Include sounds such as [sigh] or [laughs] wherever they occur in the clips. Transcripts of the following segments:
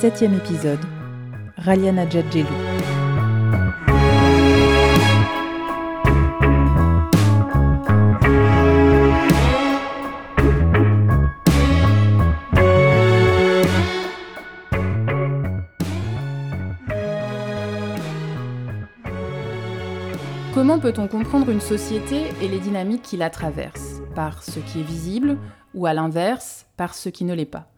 Septième épisode. Raliana Djadjelou. Comment peut-on comprendre une société et les dynamiques qui la traversent? Par ce qui est visible ou à l'inverse, par ce qui ne l'est pas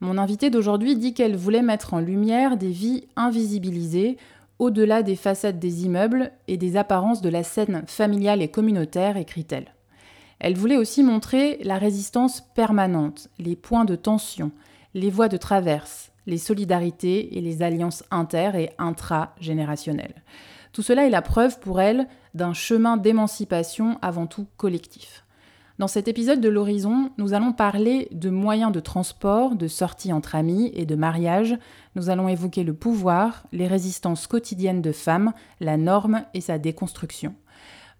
Mon invitée d'aujourd'hui dit qu'elle voulait mettre en lumière des vies invisibilisées au-delà des façades des immeubles et des apparences de la scène familiale et communautaire, écrit-elle. Elle voulait aussi montrer la résistance permanente, les points de tension, les voies de traverse, les solidarités et les alliances inter- et intragénérationnelles. Tout cela est la preuve pour elle d'un chemin d'émancipation avant tout collectif. Dans cet épisode de l'Horizon, nous allons parler de moyens de transport, de sortie entre amis et de mariage. Nous allons évoquer le pouvoir, les résistances quotidiennes de femmes, la norme et sa déconstruction.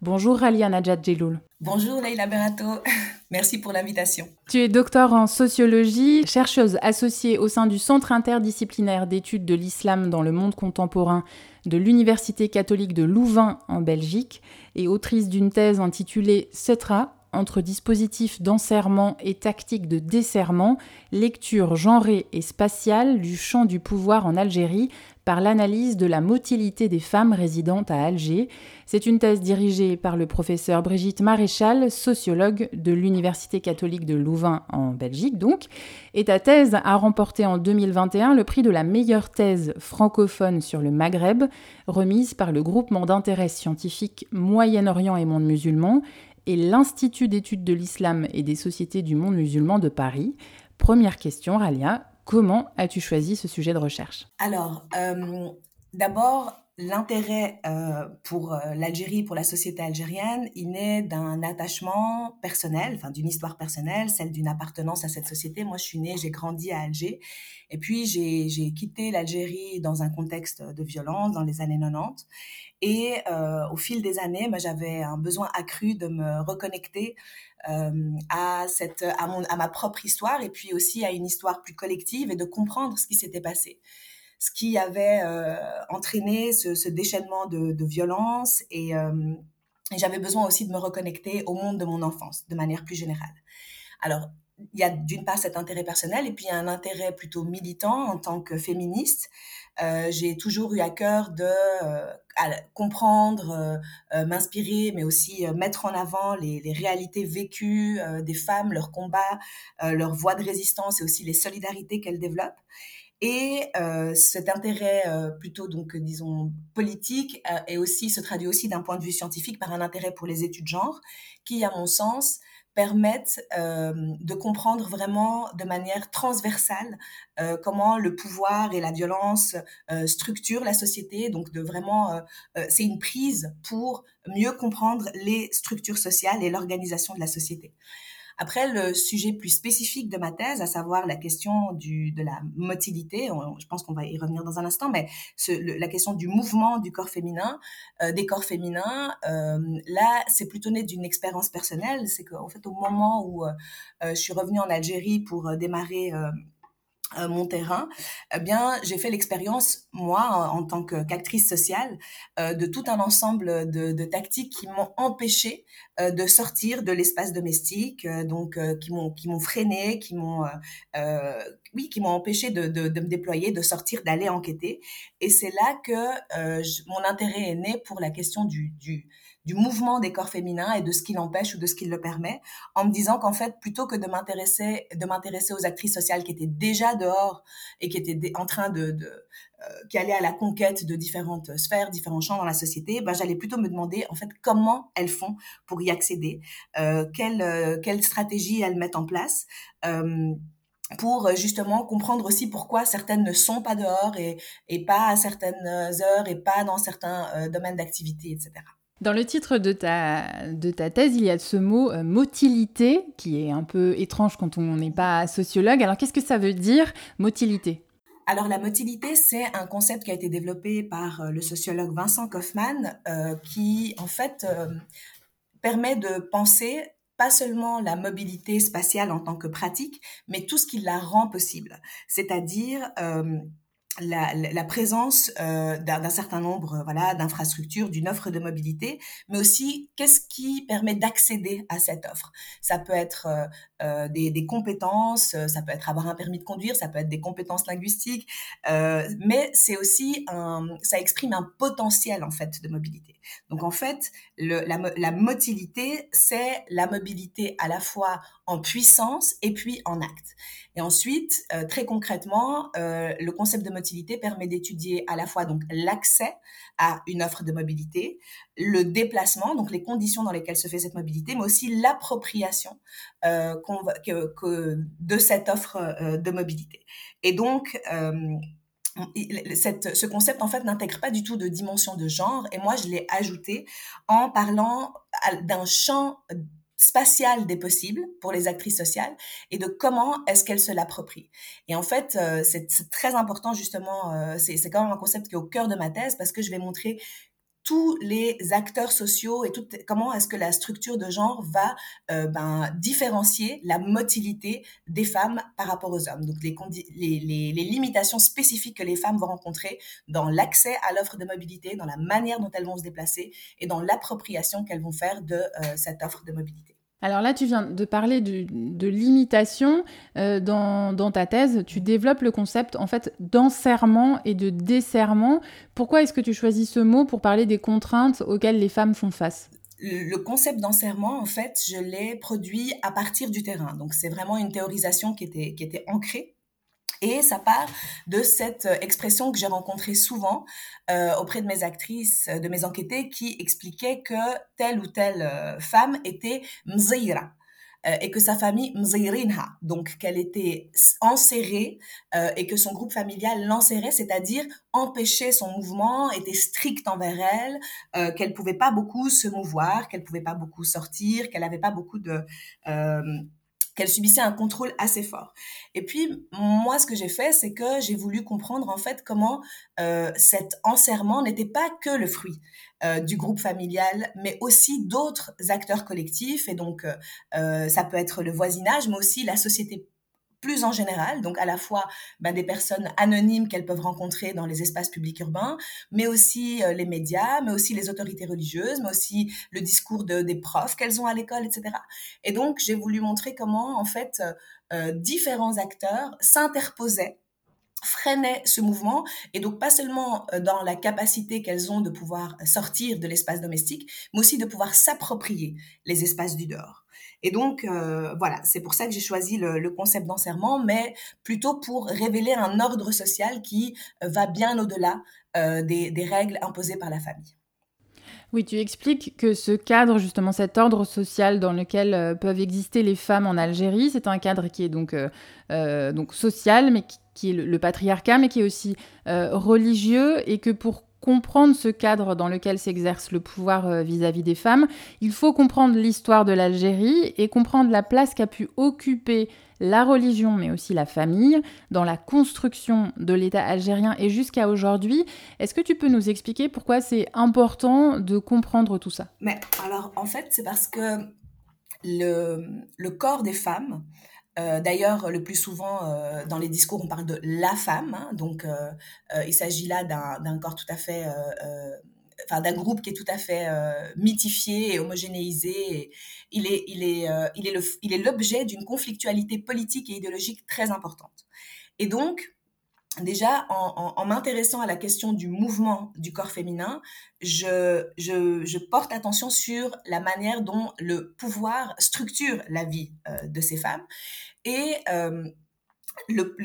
Bonjour Ralia Najat Jeloul. Bonjour Leila Berato, [laughs] merci pour l'invitation. Tu es docteur en sociologie, chercheuse associée au sein du Centre interdisciplinaire d'études de l'islam dans le monde contemporain de l'Université catholique de Louvain en Belgique et autrice d'une thèse intitulée Cetra entre dispositifs d'enserrement et tactiques de desserrement, lecture genrée et spatiale du champ du pouvoir en Algérie par l'analyse de la motilité des femmes résidentes à Alger. C'est une thèse dirigée par le professeur Brigitte Maréchal, sociologue de l'Université catholique de Louvain en Belgique donc. Et ta thèse a remporté en 2021 le prix de la meilleure thèse francophone sur le Maghreb, remise par le groupement d'intérêt scientifique Moyen-Orient et monde musulman et l'Institut d'études de l'islam et des sociétés du monde musulman de Paris. Première question, Ralia, comment as-tu choisi ce sujet de recherche? Alors, euh, d'abord, l'intérêt euh, pour euh, l'Algérie, pour la société algérienne, il naît d'un attachement personnel, enfin d'une histoire personnelle, celle d'une appartenance à cette société. Moi, je suis née, j'ai grandi à Alger, et puis j'ai quitté l'Algérie dans un contexte de violence dans les années 90. Et euh, au fil des années, moi, j'avais un besoin accru de me reconnecter euh, à, cette, à, mon, à ma propre histoire et puis aussi à une histoire plus collective et de comprendre ce qui s'était passé ce qui avait euh, entraîné ce, déchaînement de, violence et, euh, et j'avais besoin aussi de me reconnecter au monde de mon enfance de manière plus générale. Alors, il y a d'une part cet intérêt personnel et puis il y a un intérêt plutôt militant en tant que féministe. Euh, j'ai toujours eu à cœur de comprendre, m'inspirer, mais aussi mettre en avant les, les réalités vécues des femmes, leurs combats, leurs voies de résistance et aussi les solidarités qu'elles développent. Et euh, cet intérêt euh, plutôt donc disons politique euh, aussi se traduit aussi d'un point de vue scientifique par un intérêt pour les études genre qui à mon sens permettent de comprendre vraiment de manière transversale comment le pouvoir et la violence structurent la société donc de vraiment c'est une prise pour mieux comprendre les structures sociales et l'organisation de la société. Après, le sujet plus spécifique de ma thèse, à savoir la question du, de la motilité, je pense qu'on va y revenir dans un instant, mais ce, le, la question du mouvement du corps féminin, euh, des corps féminins, euh, là, c'est plutôt né d'une expérience personnelle. C'est qu'en fait, au moment où euh, euh je suis revenue en Algérie pour euh, démarrer mon terrain, eh bien, j'ai fait l'expérience, moi, en, tant qu'actrice sociale, euh, de tout un ensemble de, tactiques qui m'ont empêché euh, de sortir de l'espace domestique, euh, donc qui m'ont qui m'ont freiné, qui m'ont oui, qui m'ont empêché de, de, me déployer, de sortir, d'aller enquêter. Et c'est là que mon intérêt est né pour la question du du mouvement des corps féminins et de ce qui l'empêche ou de ce qui le permet, en me disant qu'en fait, plutôt que de m'intéresser, de m'intéresser aux actrices sociales qui étaient déjà dehors et qui étaient en train de, de euh, qui allaient à la conquête de différentes sphères, différents champs dans la société, ben, j'allais plutôt me demander en fait comment elles font pour y accéder, euh, quelle, euh, quelle stratégie elles mettent en place. Euh, pour justement comprendre aussi pourquoi certaines ne sont pas dehors et, et pas à certaines heures et pas dans certains euh, domaines d'activité, etc. Dans le titre de ta, de ta thèse, il y a ce mot euh, motilité, qui est un peu étrange quand on n'est pas sociologue. Alors qu'est-ce que ça veut dire, motilité? Alors la motilité, c'est un concept qui a été développé par euh, le sociologue Vincent Kaufmann, euh, qui en fait euh, permet de penser pas seulement la mobilité spatiale en tant que pratique, mais tout ce qui la rend possible, c'est-à-dire euh, la, présence euh, d'un certain nombre voilà d'infrastructures, d'une offre de mobilité, mais aussi qu'est-ce qui permet d'accéder à cette offre? Ça peut être euh, des, des, compétences, euh, ça peut être avoir un permis de conduire, ça peut être des compétences linguistiques, euh, mais c'est aussi un, ça exprime un potentiel en fait de mobilité. Donc en fait, le, la, la motilité, c'est la mobilité à la fois en puissance et puis en acte. Et ensuite, euh, très concrètement, euh, le concept de mobilité permet d'étudier à la fois donc l'accès à une offre de mobilité, le déplacement, donc les conditions dans lesquelles se fait cette mobilité, mais aussi l'appropriation euh, que, de cette offre euh, de mobilité. Et donc, euh, ce concept en fait n'intègre pas du tout de dimension de genre et moi je l'ai ajouté en parlant d'un champ spatial des possibles pour les actrices sociales et de comment est-ce qu'elles se l'approprient. Et en fait, euh, c'est très important justement, euh, c'est quand même un concept qui est au cœur de ma thèse parce que je vais montrer tous les acteurs sociaux et tout, comment est-ce que la structure de genre va euh, ben, différencier la motilité des femmes par rapport aux hommes. Donc les, limitations spécifiques que les femmes vont rencontrer dans l'accès à l'offre de mobilité, dans la manière dont elles vont se déplacer et dans l'appropriation qu'elles vont faire de euh, cette offre de mobilité. Alors là, tu viens de parler de, limitation. Euh, dans, ta thèse, tu développes le concept en fait d'enserrement et de desserrement. Pourquoi est-ce que tu choisis ce mot pour parler des contraintes auxquelles les femmes font face? Le concept d'enserrement, en fait, je l'ai produit à partir du terrain. Donc, c'est vraiment une théorisation qui était ancrée et ça part de cette euh, expression que j'ai rencontrée souvent euh, auprès de mes actrices, euh, de mes enquêtées, qui expliquaient que telle ou telle euh, femme était mzira euh, et que sa famille mzirinha, donc qu'elle était enserrée euh, et que son groupe familial l'enserrait, c'est-à-dire empêchait son mouvement, était strict envers elle, euh, qu'elle pouvait pas beaucoup se mouvoir, qu'elle pouvait pas beaucoup sortir, qu'elle avait pas beaucoup de qu'elle subissait un contrôle assez fort. Et puis, moi, ce que j'ai fait, c'est que j'ai voulu comprendre, en fait, comment euh, cet enserrement n'était pas que le fruit euh, du groupe familial, mais aussi d'autres acteurs collectifs. Et donc, euh, euh ça peut être le voisinage, mais aussi la société plus en général, donc à la fois ben, des personnes anonymes qu'elles peuvent rencontrer dans les espaces publics urbains, mais aussi euh, les médias, mais aussi les autorités religieuses, mais aussi le discours de, des profs qu'elles ont à l'école, etc. Et donc j'ai voulu montrer comment en fait euh différents acteurs s'interposaient freinaient ce mouvement et donc pas seulement euh, dans la capacité qu'elles ont de pouvoir sortir de l'espace domestique, mais aussi de pouvoir s'approprier les espaces du dehors. Et donc, euh, voilà, c'est pour ça que j'ai choisi le, concept d'enserrement, mais plutôt pour révéler un ordre social qui euh, va bien au-delà euh, des, règles imposées par la famille. Oui, tu expliques que ce cadre, justement, cet ordre social dans lequel peuvent exister les femmes en Algérie, c'est un cadre qui est donc, social, mais qui, est le, le, patriarcat, mais qui est aussi religieux, et que pour comprendre ce cadre dans lequel s'exerce le pouvoir euh, vis-à-vis -vis des femmes, il faut comprendre l'histoire de l'Algérie et comprendre la place qu'a pu occuper la religion, mais aussi la famille, dans la construction de l'État algérien et jusqu'à aujourd'hui. Est-ce que tu peux nous expliquer pourquoi c'est important de comprendre tout ça? Mais alors, en fait, c'est parce que le corps des femmes, euh, D'ailleurs, le plus souvent, euh, dans les discours, on parle de la femme. Hein, donc, euh, euh il s'agit là d'un corps tout à fait, enfin, d'un groupe qui est tout à fait mythifié et homogénéisé. Et il est, il est, il est l'objet d'une conflictualité politique et idéologique très importante. Et donc, déjà, en, m'intéressant à la question du mouvement du corps féminin, je, porte attention sur la manière dont le pouvoir structure la vie euh, de ces femmes. Et euh,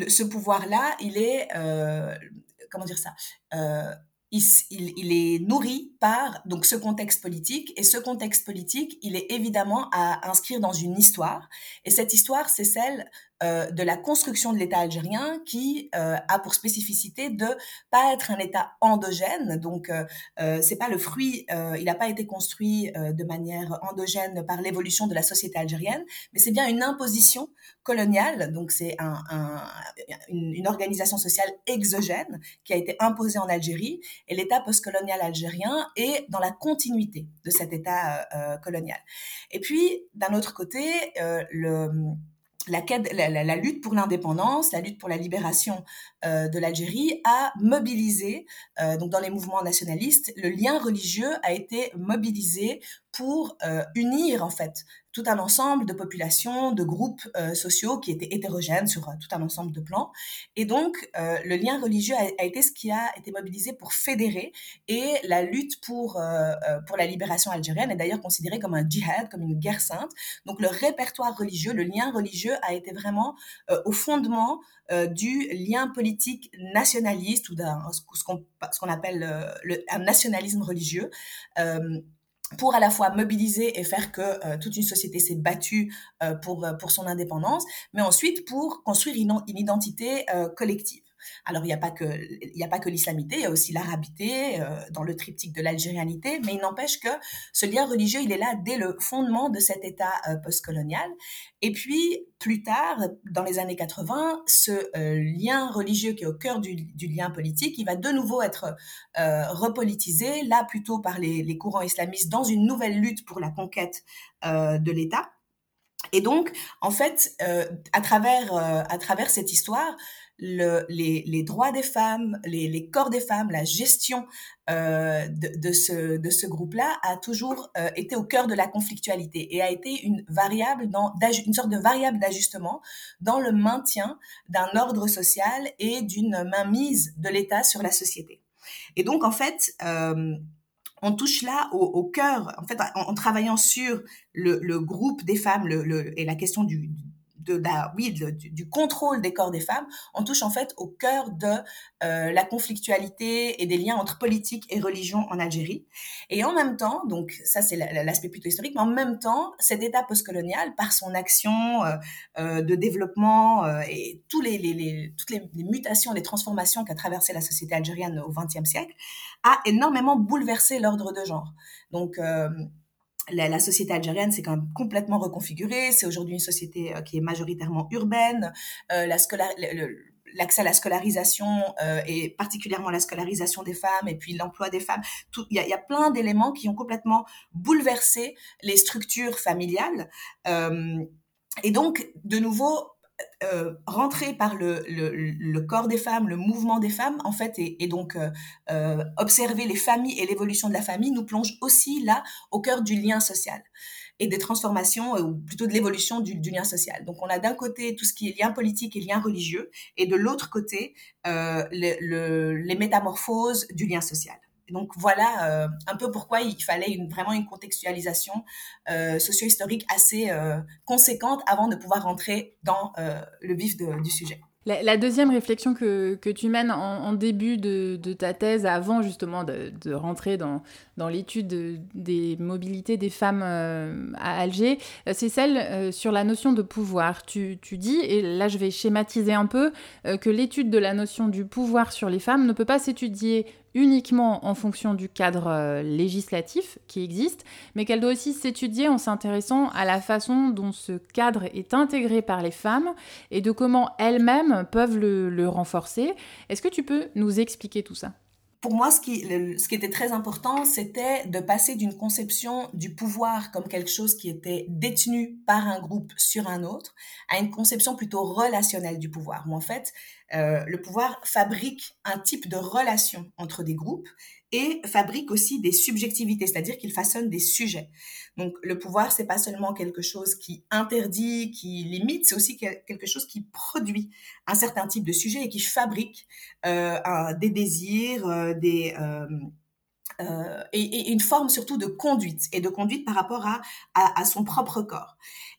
ce pouvoir-là, il est, euh, comment dire ça il, est nourri par donc ce contexte politique et ce contexte politique il est évidemment à inscrire dans une histoire et cette histoire c'est celle euh, de la construction de l'État algérien qui euh, a pour spécificité de pas être un État endogène. Donc, euh, c'est pas le fruit, il n'a pas été construit de manière endogène par l'évolution de la société algérienne, mais c'est bien une imposition coloniale. Donc, c'est un, une, une, organisation sociale exogène qui a été imposée en Algérie. Et l'État postcolonial algérien est dans la continuité de cet État colonial. Et puis, d'un autre côté, le la, lutte pour l'indépendance, la lutte pour la libération euh, de l'Algérie a mobilisé, euh, dans les mouvements nationalistes, le lien religieux a été mobilisé pour euh, unir en fait tout un ensemble de populations, de groupes euh, sociaux qui étaient hétérogènes sur euh, tout un ensemble de plans. Et donc, le lien religieux a, été ce qui a été mobilisé pour fédérer et la lutte pour, pour la libération algérienne est d'ailleurs considérée comme un djihad, comme une guerre sainte. Donc, le répertoire religieux, le lien religieux a été vraiment au fondement du lien politique nationaliste ou d'un ce qu'on appelle le, un nationalisme religieux pour à la fois mobiliser et faire que euh, toute une société s'est battue euh, pour, euh, pour son indépendance, mais ensuite pour construire une, une identité collective. Alors, il n'y a pas que, l'islamité, il y a aussi l'arabité, euh, dans le triptyque de l'algérianité, mais il n'empêche que ce lien religieux, il est là dès le fondement de cet État euh, postcolonial. Et puis, plus tard, dans les années 80, ce euh, lien religieux qui est au cœur du, lien politique, il va de nouveau être repolitisé, là plutôt par les, les, courants islamistes, dans une nouvelle lutte pour la conquête de l'État. Et donc, en fait, à travers à travers cette histoire, le, les, droits des femmes, les, corps des femmes, la gestion euh, de, ce, de ce groupe-là a toujours euh, été au cœur de la conflictualité et a été une variable dans une sorte de variable d'ajustement dans le maintien d'un ordre social et d'une mainmise de l'État sur la société. Et donc en fait, euh, on touche là au, cœur, en fait, en, travaillant sur le, groupe des femmes et la question du, de, oui, du, contrôle des corps des femmes, on touche en fait au cœur de euh, la conflictualité et des liens entre politique et religion en Algérie. Et en même temps, donc ça c'est l'aspect plutôt historique, mais en même temps, cet État postcolonial, par son action euh, euh, de développement et tous les, les, toutes les, mutations, les transformations qu'a traversé la société algérienne au XXe siècle, a énormément bouleversé l'ordre de genre. Donc la, société algérienne s'est quand même complètement reconfigurée. C'est aujourd'hui une société euh, qui est majoritairement urbaine. Euh, l'accès à la scolarisation euh, et particulièrement la scolarisation des femmes et puis l'emploi des femmes. Il y y a, plein d'éléments qui ont complètement bouleversé les structures familiales. et donc, de nouveau, euh, rentrer par le, le, corps des femmes, le mouvement des femmes, en fait, et, donc euh, euh, observer les familles et l'évolution de la famille nous plonge aussi là au cœur du lien social et des transformations, ou plutôt de l'évolution du, du, lien social. Donc on a d'un côté tout ce qui est lien politique et lien religieux, et de l'autre côté les métamorphoses du lien social donc voilà euh, un peu pourquoi il fallait vraiment une contextualisation euh, socio-historique assez euh, conséquente avant de pouvoir rentrer dans le vif du sujet. La, deuxième réflexion que, tu mènes en, début de, ta thèse, avant justement de, rentrer dans, l'étude des mobilités des femmes à Alger, c'est celle sur la notion de pouvoir. Tu, dis, et là je vais schématiser un peu, que l'étude de la notion du pouvoir sur les femmes ne peut pas s'étudier uniquement en fonction du cadre législatif qui existe, mais qu'elle doit aussi s'étudier en s'intéressant à la façon dont ce cadre est intégré par les femmes et de comment elles-mêmes peuvent le, le renforcer. Est-ce que tu peux nous expliquer tout ça? Pour moi, ce qui, ce qui était très important, c'était de passer d'une conception du pouvoir comme quelque chose qui était détenu par un groupe sur un autre à une conception plutôt relationnelle du pouvoir, en fait, euh, le pouvoir fabrique un type de relation entre des groupes et fabrique aussi des subjectivités, c'est-à-dire qu'il façonne des sujets. Donc le pouvoir, c'est pas seulement quelque chose qui interdit, qui limite, c'est aussi quelque chose qui produit un certain type de sujet et qui fabrique euh, des désirs, euh, des euh, euh, et, et, une forme surtout de conduite et de conduite par rapport à, à son propre corps.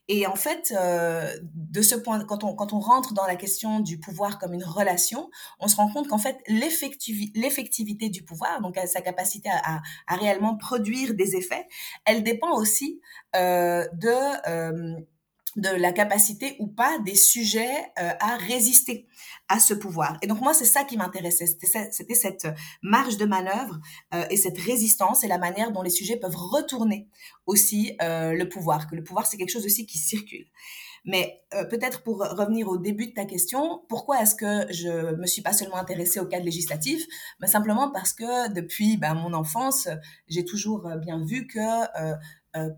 Et en fait, euh, de ce point, quand on, quand on rentre dans la question du pouvoir comme une relation, on se rend compte qu'en fait, l'effectivité du pouvoir, donc sa capacité à, à, réellement produire des effets, elle dépend aussi euh, de... Euh, de la capacité ou pas des sujets euh, à résister à ce pouvoir. Et donc moi, c'est ça qui m'intéressait, c'était cette marge de manœuvre euh, et cette résistance et la manière dont les sujets peuvent retourner aussi euh, le pouvoir, que le pouvoir, c'est quelque chose aussi qui circule. Mais peut-être pour revenir au début de ta question, pourquoi est-ce que je me suis pas seulement intéressée au cadre législatif, mais simplement parce que depuis ben, mon enfance, j'ai toujours bien vu que euh,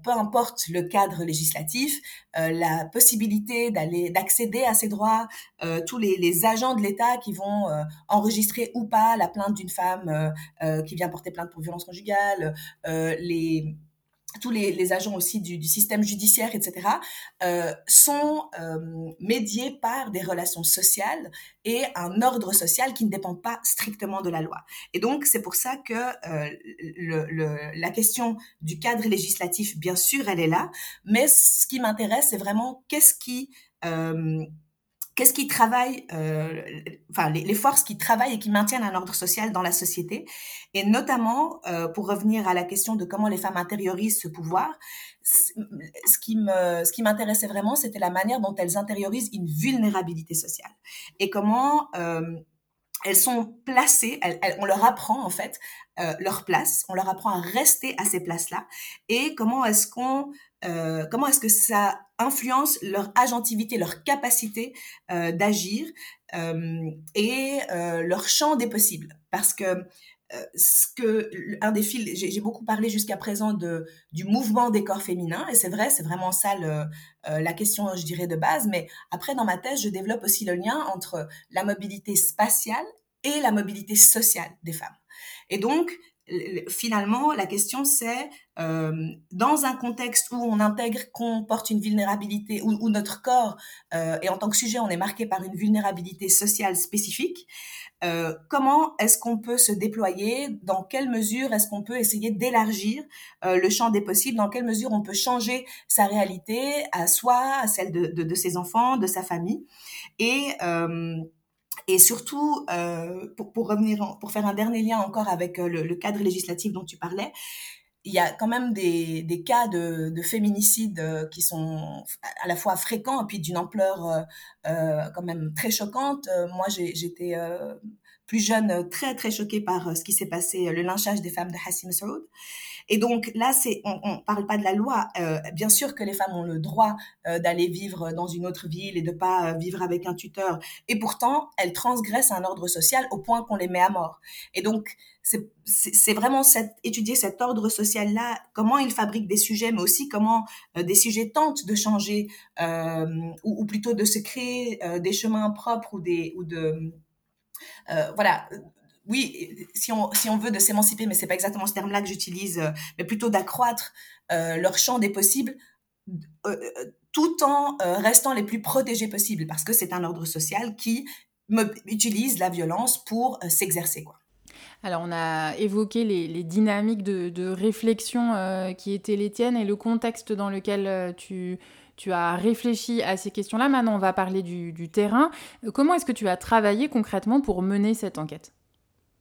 peu importe le cadre législatif, euh, la possibilité d'aller d'accéder à ces droits, euh, tous les, les, agents de l'État qui vont enregistrer ou pas la plainte d'une femme qui vient porter plainte pour violence conjugale, les tous les, les, agents aussi du, du, système judiciaire, etc., euh, sont euh, médiés par des relations sociales et un ordre social qui ne dépend pas strictement de la loi. Et donc, c'est pour ça que euh, le, le, la question du cadre législatif, bien sûr, elle est là, mais ce qui m'intéresse, c'est vraiment qu'est-ce qui euh, qu'est-ce qui travaille, euh, enfin les, forces qui travaillent et qui maintiennent un ordre social dans la société, et notamment euh, pour revenir à la question de comment les femmes intériorisent ce pouvoir, ce qui me, ce qui m'intéressait vraiment, c'était la manière dont elles intériorisent une vulnérabilité sociale. Et comment euh, elles sont placées, elles, on leur apprend en fait euh, leur place, on leur apprend à rester à ces places-là, et comment est-ce qu'on euh, comment est-ce que ça influence leur agentivité, leur capacité euh, d'agir euh, et leur champ des possibles. Parce que ce que un des fils, j'ai beaucoup parlé jusqu'à présent de du mouvement des corps féminins et c'est vrai, c'est vraiment ça la question, je dirais de base. Mais après, dans ma thèse, je développe aussi le lien entre la mobilité spatiale et la mobilité sociale des femmes. Et donc, finalement, la question c'est, euh, dans un contexte où on intègre qu'on porte une vulnérabilité, où, notre corps, euh, et en tant que sujet, on est marqué par une vulnérabilité sociale spécifique, euh, comment est-ce qu'on peut se déployer? Dans quelle mesure est-ce qu'on peut essayer d'élargir le champ des possibles? Dans quelle mesure on peut changer sa réalité à soi, à celle de, ses enfants, de sa famille? Et surtout, euh, pour, pour, revenir, pour faire un dernier lien encore avec euh, le, le, cadre législatif dont tu parlais, il y a quand même des, des cas de, de féminicide euh, qui sont à la fois fréquents et puis d'une ampleur euh, euh quand même très choquante. Moi, j'étais plus jeune, très très choquée par ce qui s'est passé, le lynchage des femmes de Hassim Saoud. Et donc là, on, on parle pas de la loi. Euh, bien sûr que les femmes ont le droit euh, d'aller vivre dans une autre ville et de pas euh, vivre avec un tuteur. Et pourtant, elles transgressent un ordre social au point qu'on les met à mort. Et donc, c'est vraiment étudier cet ordre social-là, comment il fabrique des sujets, mais aussi comment des sujets tentent de changer, ou, plutôt de se créer des chemins propres ou de voilà oui, si on, veut de s'émanciper, mais c'est pas exactement ce terme-là que j'utilise, euh, mais plutôt d'accroître euh, leur champ des possibles, euh, tout en restant les plus protégés possibles, parce que c'est un ordre social qui utilise la violence pour s'exercer. Alors, on a évoqué les, dynamiques de, réflexion qui étaient les tiennes et le contexte dans lequel tu, as réfléchi à ces questions-là. Maintenant, on va parler du terrain. Comment est-ce que tu as travaillé concrètement pour mener cette enquête?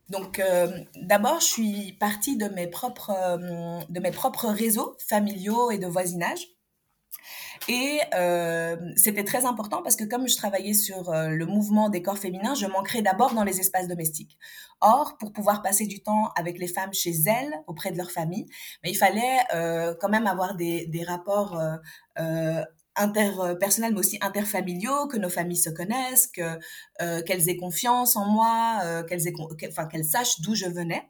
Donc, euh, d'abord, je suis partie de mes propres, euh, de mes propres réseaux familiaux et de voisinage. Et euh, c'était très important parce que comme je travaillais sur euh, le mouvement des corps féminins, je manquerais d'abord dans les espaces domestiques. Or, pour pouvoir passer du temps avec les femmes chez elles, auprès de leur famille, mais il fallait euh, quand même avoir des, des rapports interpersonnels mais aussi interfamiliaux, que nos familles se connaissent, que euh, qu'elles aient confiance en moi, euh, qu'elles aient enfin qu'elles sachent d'où je venais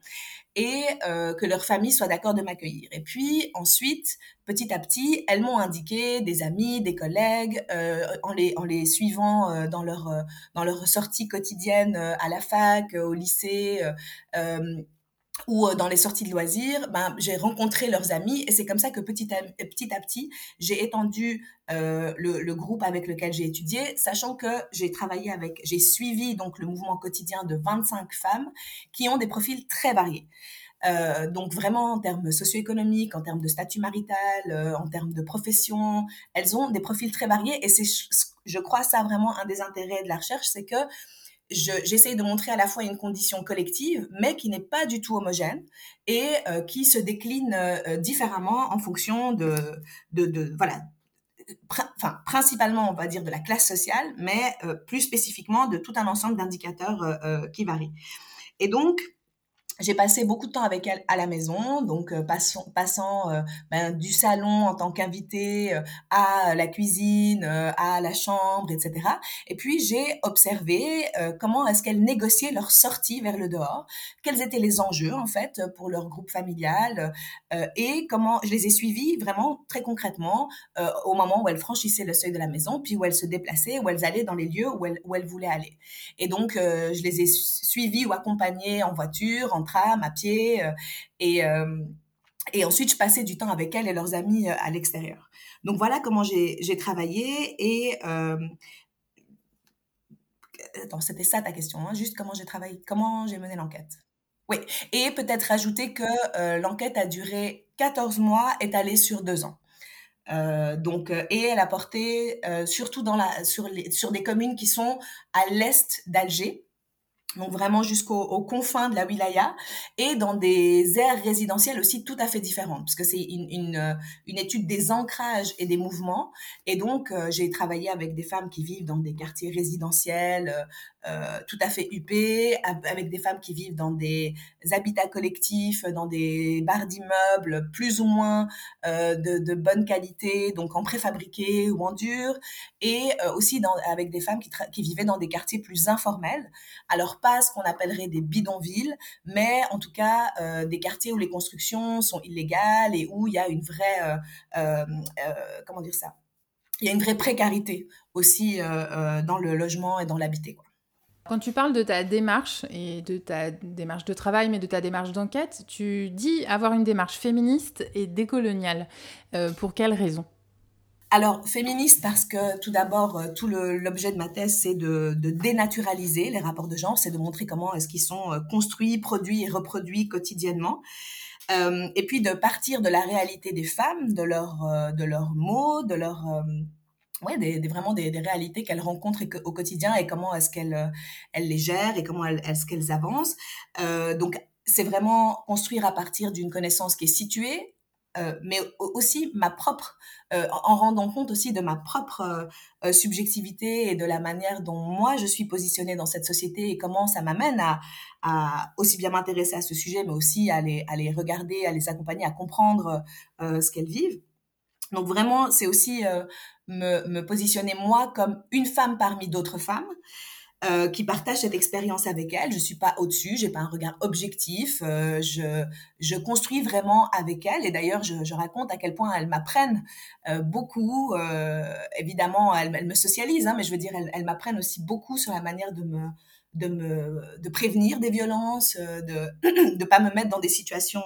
et euh, que leur famille soit d'accord de m'accueillir. Et puis ensuite, petit à petit, elles m'ont indiqué des amis, des collègues, euh, en les en les suivant euh, dans leur dans leur sortie quotidienne à la fac, au lycée ou dans les sorties de loisirs, ben, j'ai rencontré leurs amis et c'est comme ça que petit à petit, j'ai étendu euh, le, groupe avec lequel j'ai étudié, sachant que j'ai travaillé avec, j'ai suivi donc le mouvement quotidien de 25 femmes qui ont des profils très variés. Euh, donc vraiment en termes socio-économiques, en termes de statut marital, euh, en termes de profession, elles ont des profils très variés et c'est, je crois, ça vraiment un des intérêts de la recherche, c'est que j'essaye de montrer à la fois une condition collective, mais qui n'est pas du tout homogène et euh, qui se décline euh, différemment en fonction de, de, de, voilà, enfin, principalement, on va dire, de la classe sociale, mais plus spécifiquement de tout un ensemble d'indicateurs qui varient. Et donc, j'ai passé beaucoup de temps avec elle à la maison, donc euh, passant, euh, ben, du salon en tant qu'invité euh, à la cuisine, à la chambre, etc. Et puis j'ai observé comment est-ce qu'elles négociaient leur sortie vers le dehors, quels étaient les enjeux en fait pour leur groupe familial et comment je les ai suivies vraiment très concrètement au moment où elles franchissaient le seuil de la maison, puis où elles se déplaçaient, où elles allaient dans les lieux où elles, où elles voulaient aller. Et donc je les ai suivies ou accompagnées en voiture, en tram, à pied. Euh, et, euh, et ensuite, je passais du temps avec elles et leurs amis euh, à l'extérieur. Donc voilà comment j'ai travaillé. Et attends, c'était ça ta question, hein, juste comment j'ai travaillé, comment j'ai mené l'enquête. Oui, et peut-être rajouter que l'enquête a duré 14 mois, étalée sur deux ans. donc, et elle a porté surtout dans la, sur, les, sur des communes qui sont à l'est d'Alger, donc vraiment jusqu'aux confins de la wilaya, et dans des aires résidentielles aussi tout à fait différentes, parce que c'est une, une, euh, une, étude des ancrages et des mouvements. Et donc, euh, j'ai travaillé avec des femmes qui vivent dans des quartiers résidentiels euh, tout à fait huppés, avec des femmes qui vivent dans des habitats collectifs, dans des barres d'immeubles plus ou moins de, de, bonne qualité, donc en préfabriqué ou en dur, et aussi dans, avec des femmes qui, qui vivaient dans des quartiers plus informels. Alors, pas ce qu'on appellerait des bidonvilles, mais en tout cas euh, des quartiers où les constructions sont illégales et où il y a une vraie, euh, euh, comment dire ça, il y a une vraie précarité aussi dans le logement et dans l'habité. Quand tu parles de ta démarche et de ta démarche de travail, mais de ta démarche d'enquête, tu dis avoir une démarche féministe et décoloniale. pour quelles raisons? Alors, féministe parce que tout d'abord, euh, tout l'objet de ma thèse, c'est de, dénaturaliser les rapports de genre, c'est de montrer comment est-ce qu'ils sont euh, construits, produits et reproduits quotidiennement. Euh, et puis de partir de la réalité des femmes, de, leur, de leurs mots, de leurs... ouais, des, vraiment des, réalités qu'elles rencontrent au quotidien et comment est-ce qu'elles elles les gèrent et comment est-ce qu'elles avancent. donc, c'est vraiment construire à partir d'une connaissance qui est située, euh, mais aussi ma propre, euh, en rendant compte aussi de ma propre euh, subjectivité et de la manière dont moi je suis positionnée dans cette société et comment ça m'amène à, à, aussi bien m'intéresser à ce sujet, mais aussi à les regarder, à les accompagner, à comprendre ce qu'elles vivent. Donc vraiment, c'est aussi me, me, positionner moi comme une femme parmi d'autres femmes. Euh, qui partagent cette expérience avec elle. Je suis pas au-dessus, j'ai pas un regard objectif. Euh, je, construis vraiment avec elle. Et d'ailleurs, je, raconte à quel point elles m'apprennent euh, beaucoup. évidemment, elles, elles, me socialisent, hein, mais je veux dire, elles, elles m'apprennent aussi beaucoup sur la manière de me de prévenir des violences, de [clears throat] de pas me mettre dans des situations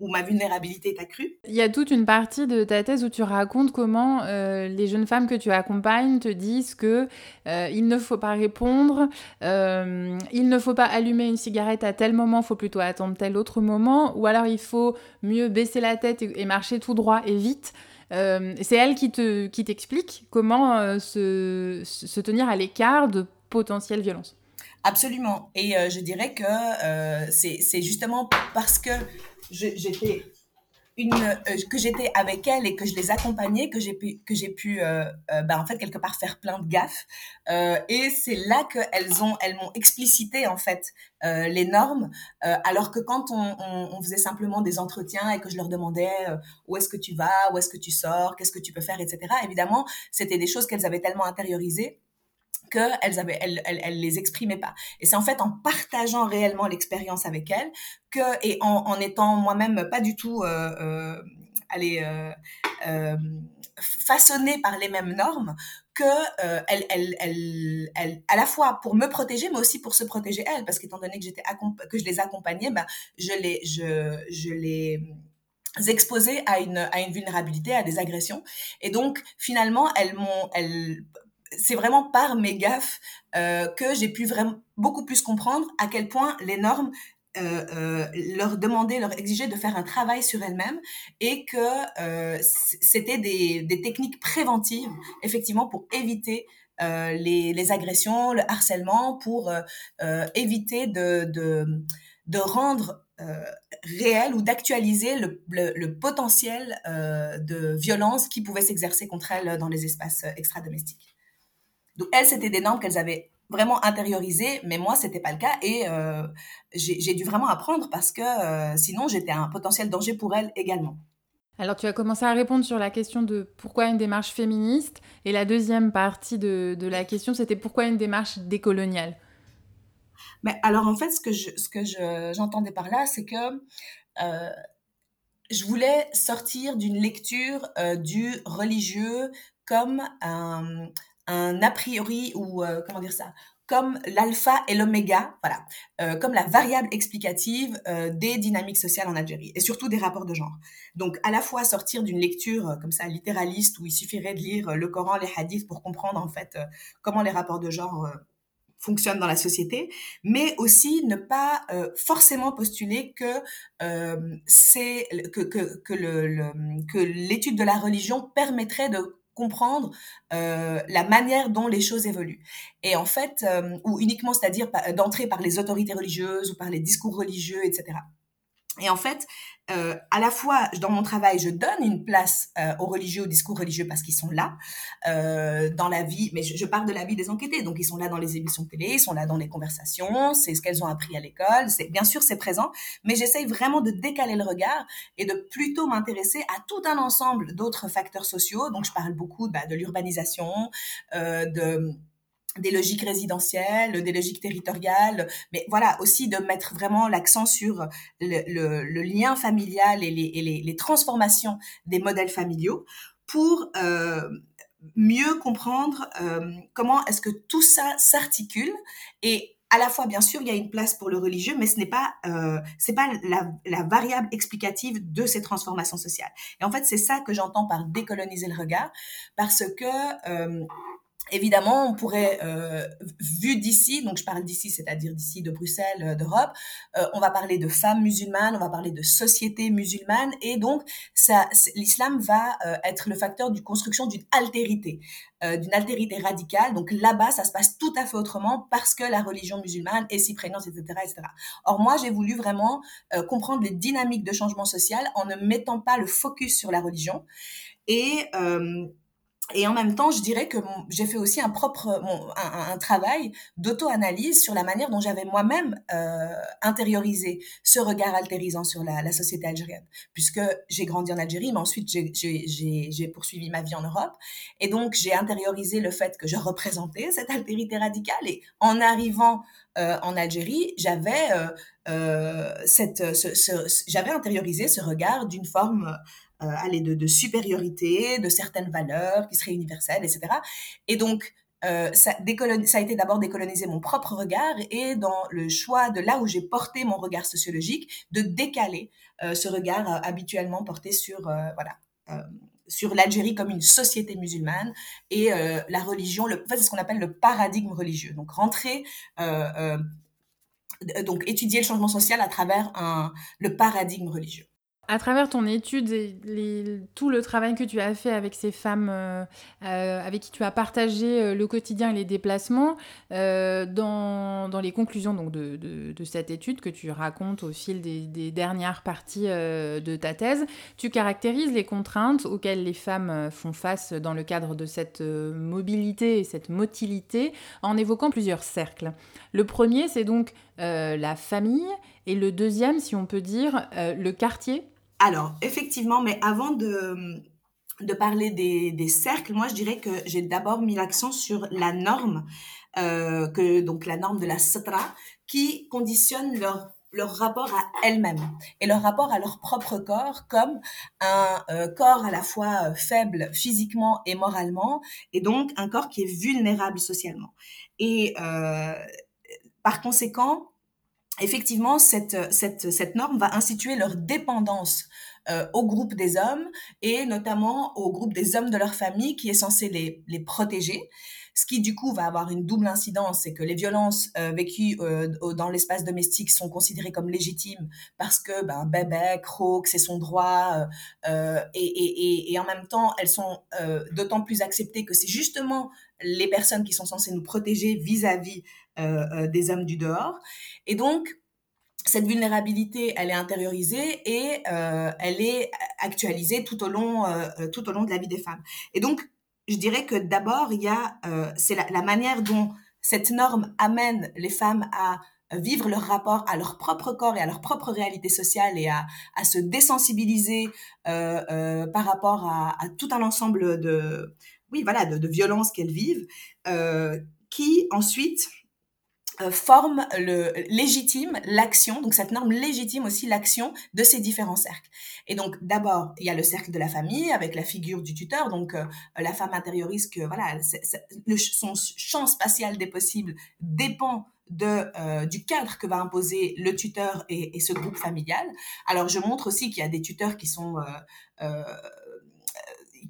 où ma vulnérabilité est accrue. Il y a toute une partie de ta thèse où tu racontes comment euh, les jeunes femmes que tu accompagnes te disent que euh, il ne faut pas répondre, euh, il ne faut pas allumer une cigarette à tel moment, il faut plutôt attendre tel autre moment, ou alors il faut mieux baisser la tête et, marcher tout droit et vite. c'est elle qui te qui t'explique comment se, se tenir à l'écart de potentielles violences. Absolument. Et je dirais que c'est justement parce que j'étais une euh, que j'étais avec elle et que je les accompagnais que j'ai pu que j'ai pu euh, euh, bah, en fait quelque part faire plein de gaffes. Et c'est là que elles ont elles m'ont explicité en fait les normes. Alors que quand on, on, faisait simplement des entretiens et que je leur demandais où est-ce que tu vas où est-ce que tu sors qu'est-ce que tu peux faire etc évidemment c'était des choses qu'elles avaient tellement intériorisées qu'elles avaient, elles, elles, les exprimaient pas. Et c'est en fait en partageant réellement l'expérience avec elles que, et en, en étant moi-même pas du tout, euh, euh, allez, euh, façonnée par les mêmes normes, que elle, elle, elle, elle, à la fois pour me protéger, mais aussi pour se protéger elle, parce qu'étant donné que j'étais que je les accompagnais, bah, je les, je, je les exposais à une, à une vulnérabilité, à des agressions. Et donc, finalement, elles m'ont, c'est vraiment par mes gaffes euh, que j'ai pu vraiment beaucoup plus comprendre à quel point les normes euh, euh, leur demandaient, leur exigeaient de faire un travail sur elles-mêmes et que c'était des, techniques préventives, effectivement, pour éviter les, agressions, le harcèlement, pour éviter de, rendre réel ou d'actualiser le, potentiel de violence qui pouvait s'exercer contre elles dans les espaces extra-domestiques. Donc elles, c'était des normes qu'elles avaient vraiment intériorisées, mais moi, c'était pas le cas et j'ai dû vraiment apprendre parce que sinon, j'étais un potentiel danger pour elles également. Alors tu as commencé à répondre sur la question de pourquoi une démarche féministe et la deuxième partie de, de la question c'était pourquoi une démarche décoloniale? Mais alors en fait ce que je, ce que j'entendais par là c'est que euh, je voulais sortir d'une lecture euh, du religieux comme un, un a priori ou euh, comment dire ça comme l'alpha et l'oméga, voilà, euh, comme la variable explicative euh, des dynamiques sociales en Algérie et surtout des rapports de genre. Donc à la fois sortir d'une lecture euh, comme ça littéraliste où il suffirait de lire le Coran, les hadiths pour comprendre en fait comment les rapports de genre fonctionnent dans la société, mais aussi ne pas forcément postuler que c'est que que que le que l'étude de la religion permettrait de comprendre euh, la manière dont les choses évoluent. Et en fait, euh, ou uniquement, c'est-à-dire d'entrer par les autorités religieuses ou par les discours religieux, etc. Et en fait, euh, à la fois dans mon travail, je donne une place euh, aux religieux, aux discours religieux parce qu'ils sont là euh, dans la vie. Mais je, je, parle de la vie des enquêtés, donc ils sont là dans les émissions télé, ils sont là dans les conversations, c'est ce qu'elles ont appris à l'école. C'est bien sûr c'est présent, mais j'essaye vraiment de décaler le regard et de plutôt m'intéresser à tout un ensemble d'autres facteurs sociaux. Donc je parle beaucoup bah, de l'urbanisation, euh, de des logiques résidentielles, des logiques territoriales, mais voilà aussi de mettre vraiment l'accent sur le, lien familial et, les, les, transformations des modèles familiaux pour euh, mieux comprendre euh, comment est-ce que tout ça s'articule et à la fois, bien sûr, il y a une place pour le religieux, mais ce n'est pas, euh, c'est pas la, la, variable explicative de ces transformations sociales. Et en fait, c'est ça que j'entends par décoloniser le regard, parce que euh, Évidemment, on pourrait, euh, vu d'ici, donc je parle d'ici, c'est-à-dire d'ici de Bruxelles, euh, d'Europe, euh, on va parler de femmes musulmanes, on va parler de société musulmane, et donc ça, l'islam va euh, être le facteur de construction d'une altérité, euh, d'une altérité radicale. Donc là-bas, ça se passe tout à fait autrement parce que la religion musulmane est si prégnante, etc., etc. Or moi, j'ai voulu vraiment comprendre les dynamiques de changement social en ne mettant pas le focus sur la religion et et en même temps, je dirais que j'ai fait aussi un propre un, un, travail d'auto-analyse sur la manière dont j'avais moi-même euh, intériorisé ce regard altérisant sur la, la société algérienne, puisque j'ai grandi en Algérie, mais ensuite j'ai poursuivi ma vie en Europe, et donc j'ai intériorisé le fait que je représentais cette altérité radicale, et en arrivant euh, en Algérie, j'avais euh, euh cette, ce, ce, j'avais intériorisé ce regard d'une forme euh, aller de, de, supériorité, de certaines valeurs qui seraient universelles, etc. Et donc, euh, ça, ça, a été d'abord décoloniser mon propre regard et dans le choix de là où j'ai porté mon regard sociologique, de décaler euh, ce regard euh, habituellement porté sur, euh, voilà, euh, sur l'Algérie comme une société musulmane et la religion, le, en fait, c'est ce qu'on appelle le paradigme religieux. Donc, rentrer donc étudier le changement social à travers un, le paradigme religieux. À travers ton étude et tout le travail que tu as fait avec ces femmes euh, euh, avec qui tu as partagé euh, le quotidien et les déplacements, dans, les conclusions donc, de, cette étude que tu racontes au fil des, des dernières parties de ta thèse, tu caractérises les contraintes auxquelles les femmes font face dans le cadre de cette mobilité et cette motilité en évoquant plusieurs cercles. Le premier, c'est donc la famille et le deuxième, si on peut dire, le quartier alors, effectivement, mais avant de, de parler des, des, cercles, moi je dirais que j'ai d'abord mis l'accent sur la norme, euh, que, donc la norme de la satra, qui conditionne leur leur rapport à elles-mêmes et leur rapport à leur propre corps comme un euh, corps à la fois euh, faible physiquement et moralement et donc un corps qui est vulnérable socialement. Et par conséquent, effectivement, cette, cette, cette norme va instituer leur dépendance euh, au groupe des hommes et notamment au groupe des hommes de leur famille qui est censé les, les protéger. Ce qui du coup va avoir une double incidence, c'est que les violences euh, vécues euh, dans l'espace domestique sont considérées comme légitimes parce que ben, bébé, croque, c'est son droit, euh, et, et, et, en même temps elles sont euh, d'autant plus acceptées que c'est justement les personnes qui sont censées nous protéger vis-à-vis -vis, des hommes du dehors. Et donc cette vulnérabilité, elle est intériorisée et euh, elle est actualisée tout au long, euh, tout au long de la vie des femmes. Et donc, je dirais que d'abord, il y a, euh, c'est la, manière dont cette norme amène les femmes à vivre leur rapport à leur propre corps et à leur propre réalité sociale et à, à se désensibiliser euh, euh, par rapport à, à, tout un ensemble de, oui, voilà, de, de violences qu'elles vivent, qui ensuite euh, forme le légitime l'action donc cette norme légitime aussi l'action de ces différents cercles. Et donc d'abord il y a le cercle de la famille avec la figure du tuteur. Donc euh, la femme intériorise que voilà son champ spatial des possibles dépend de euh, du cadre que va imposer le tuteur et, et, ce groupe familial. Alors je montre aussi qu'il y a des tuteurs qui sont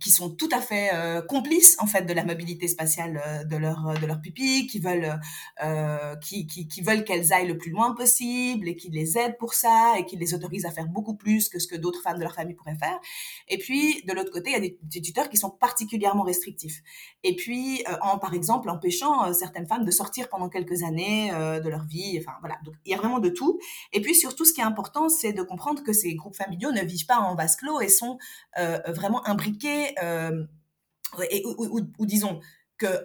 qui sont tout à fait euh, complices en fait de la mobilité spatiale euh, de leur de leur pupille, qui veulent euh, qui, qui, veulent qu'elles aillent le plus loin possible et qui les aident pour ça et qui les autorisent à faire beaucoup plus que ce que d'autres femmes de leur famille pourraient faire. Et puis de l'autre côté, il y a des, des, tuteurs qui sont particulièrement restrictifs. Et puis euh, en par exemple empêchant euh, certaines femmes de sortir pendant quelques années de leur vie. Enfin voilà, donc il y a vraiment de tout. Et puis surtout, ce qui est important, c'est de comprendre que ces groupes familiaux ne vivent pas en vase clos et sont vraiment imbriqués euh, et, ou, disons,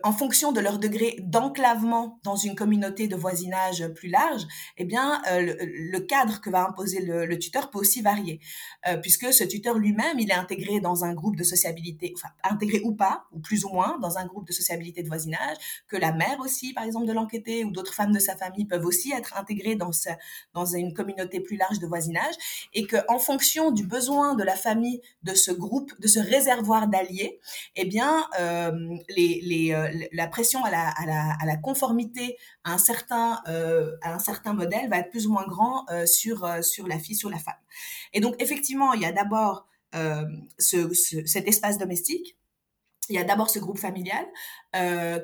en fonction de leur degré d'enclavement dans une communauté de voisinage plus large, eh bien, euh, le, cadre que va imposer le, tuteur peut aussi varier, euh, puisque ce tuteur lui-même, il est intégré dans un groupe de sociabilité, enfin, intégré ou pas, ou plus ou moins, dans un groupe de sociabilité de voisinage, que la mère aussi, par exemple, de l'enquêté, ou d'autres femmes de sa famille peuvent aussi être intégrées dans, une communauté plus large de voisinage, et que en fonction du besoin de la famille de ce groupe, de ce réservoir d'alliés, eh bien, euh, les euh, la pression à la, conformité à un certain, euh, à un certain modèle va être plus ou moins grand euh, sur, la fille, sur la femme. Et donc, effectivement, il y a d'abord ce, cet espace domestique, il y a d'abord ce groupe familial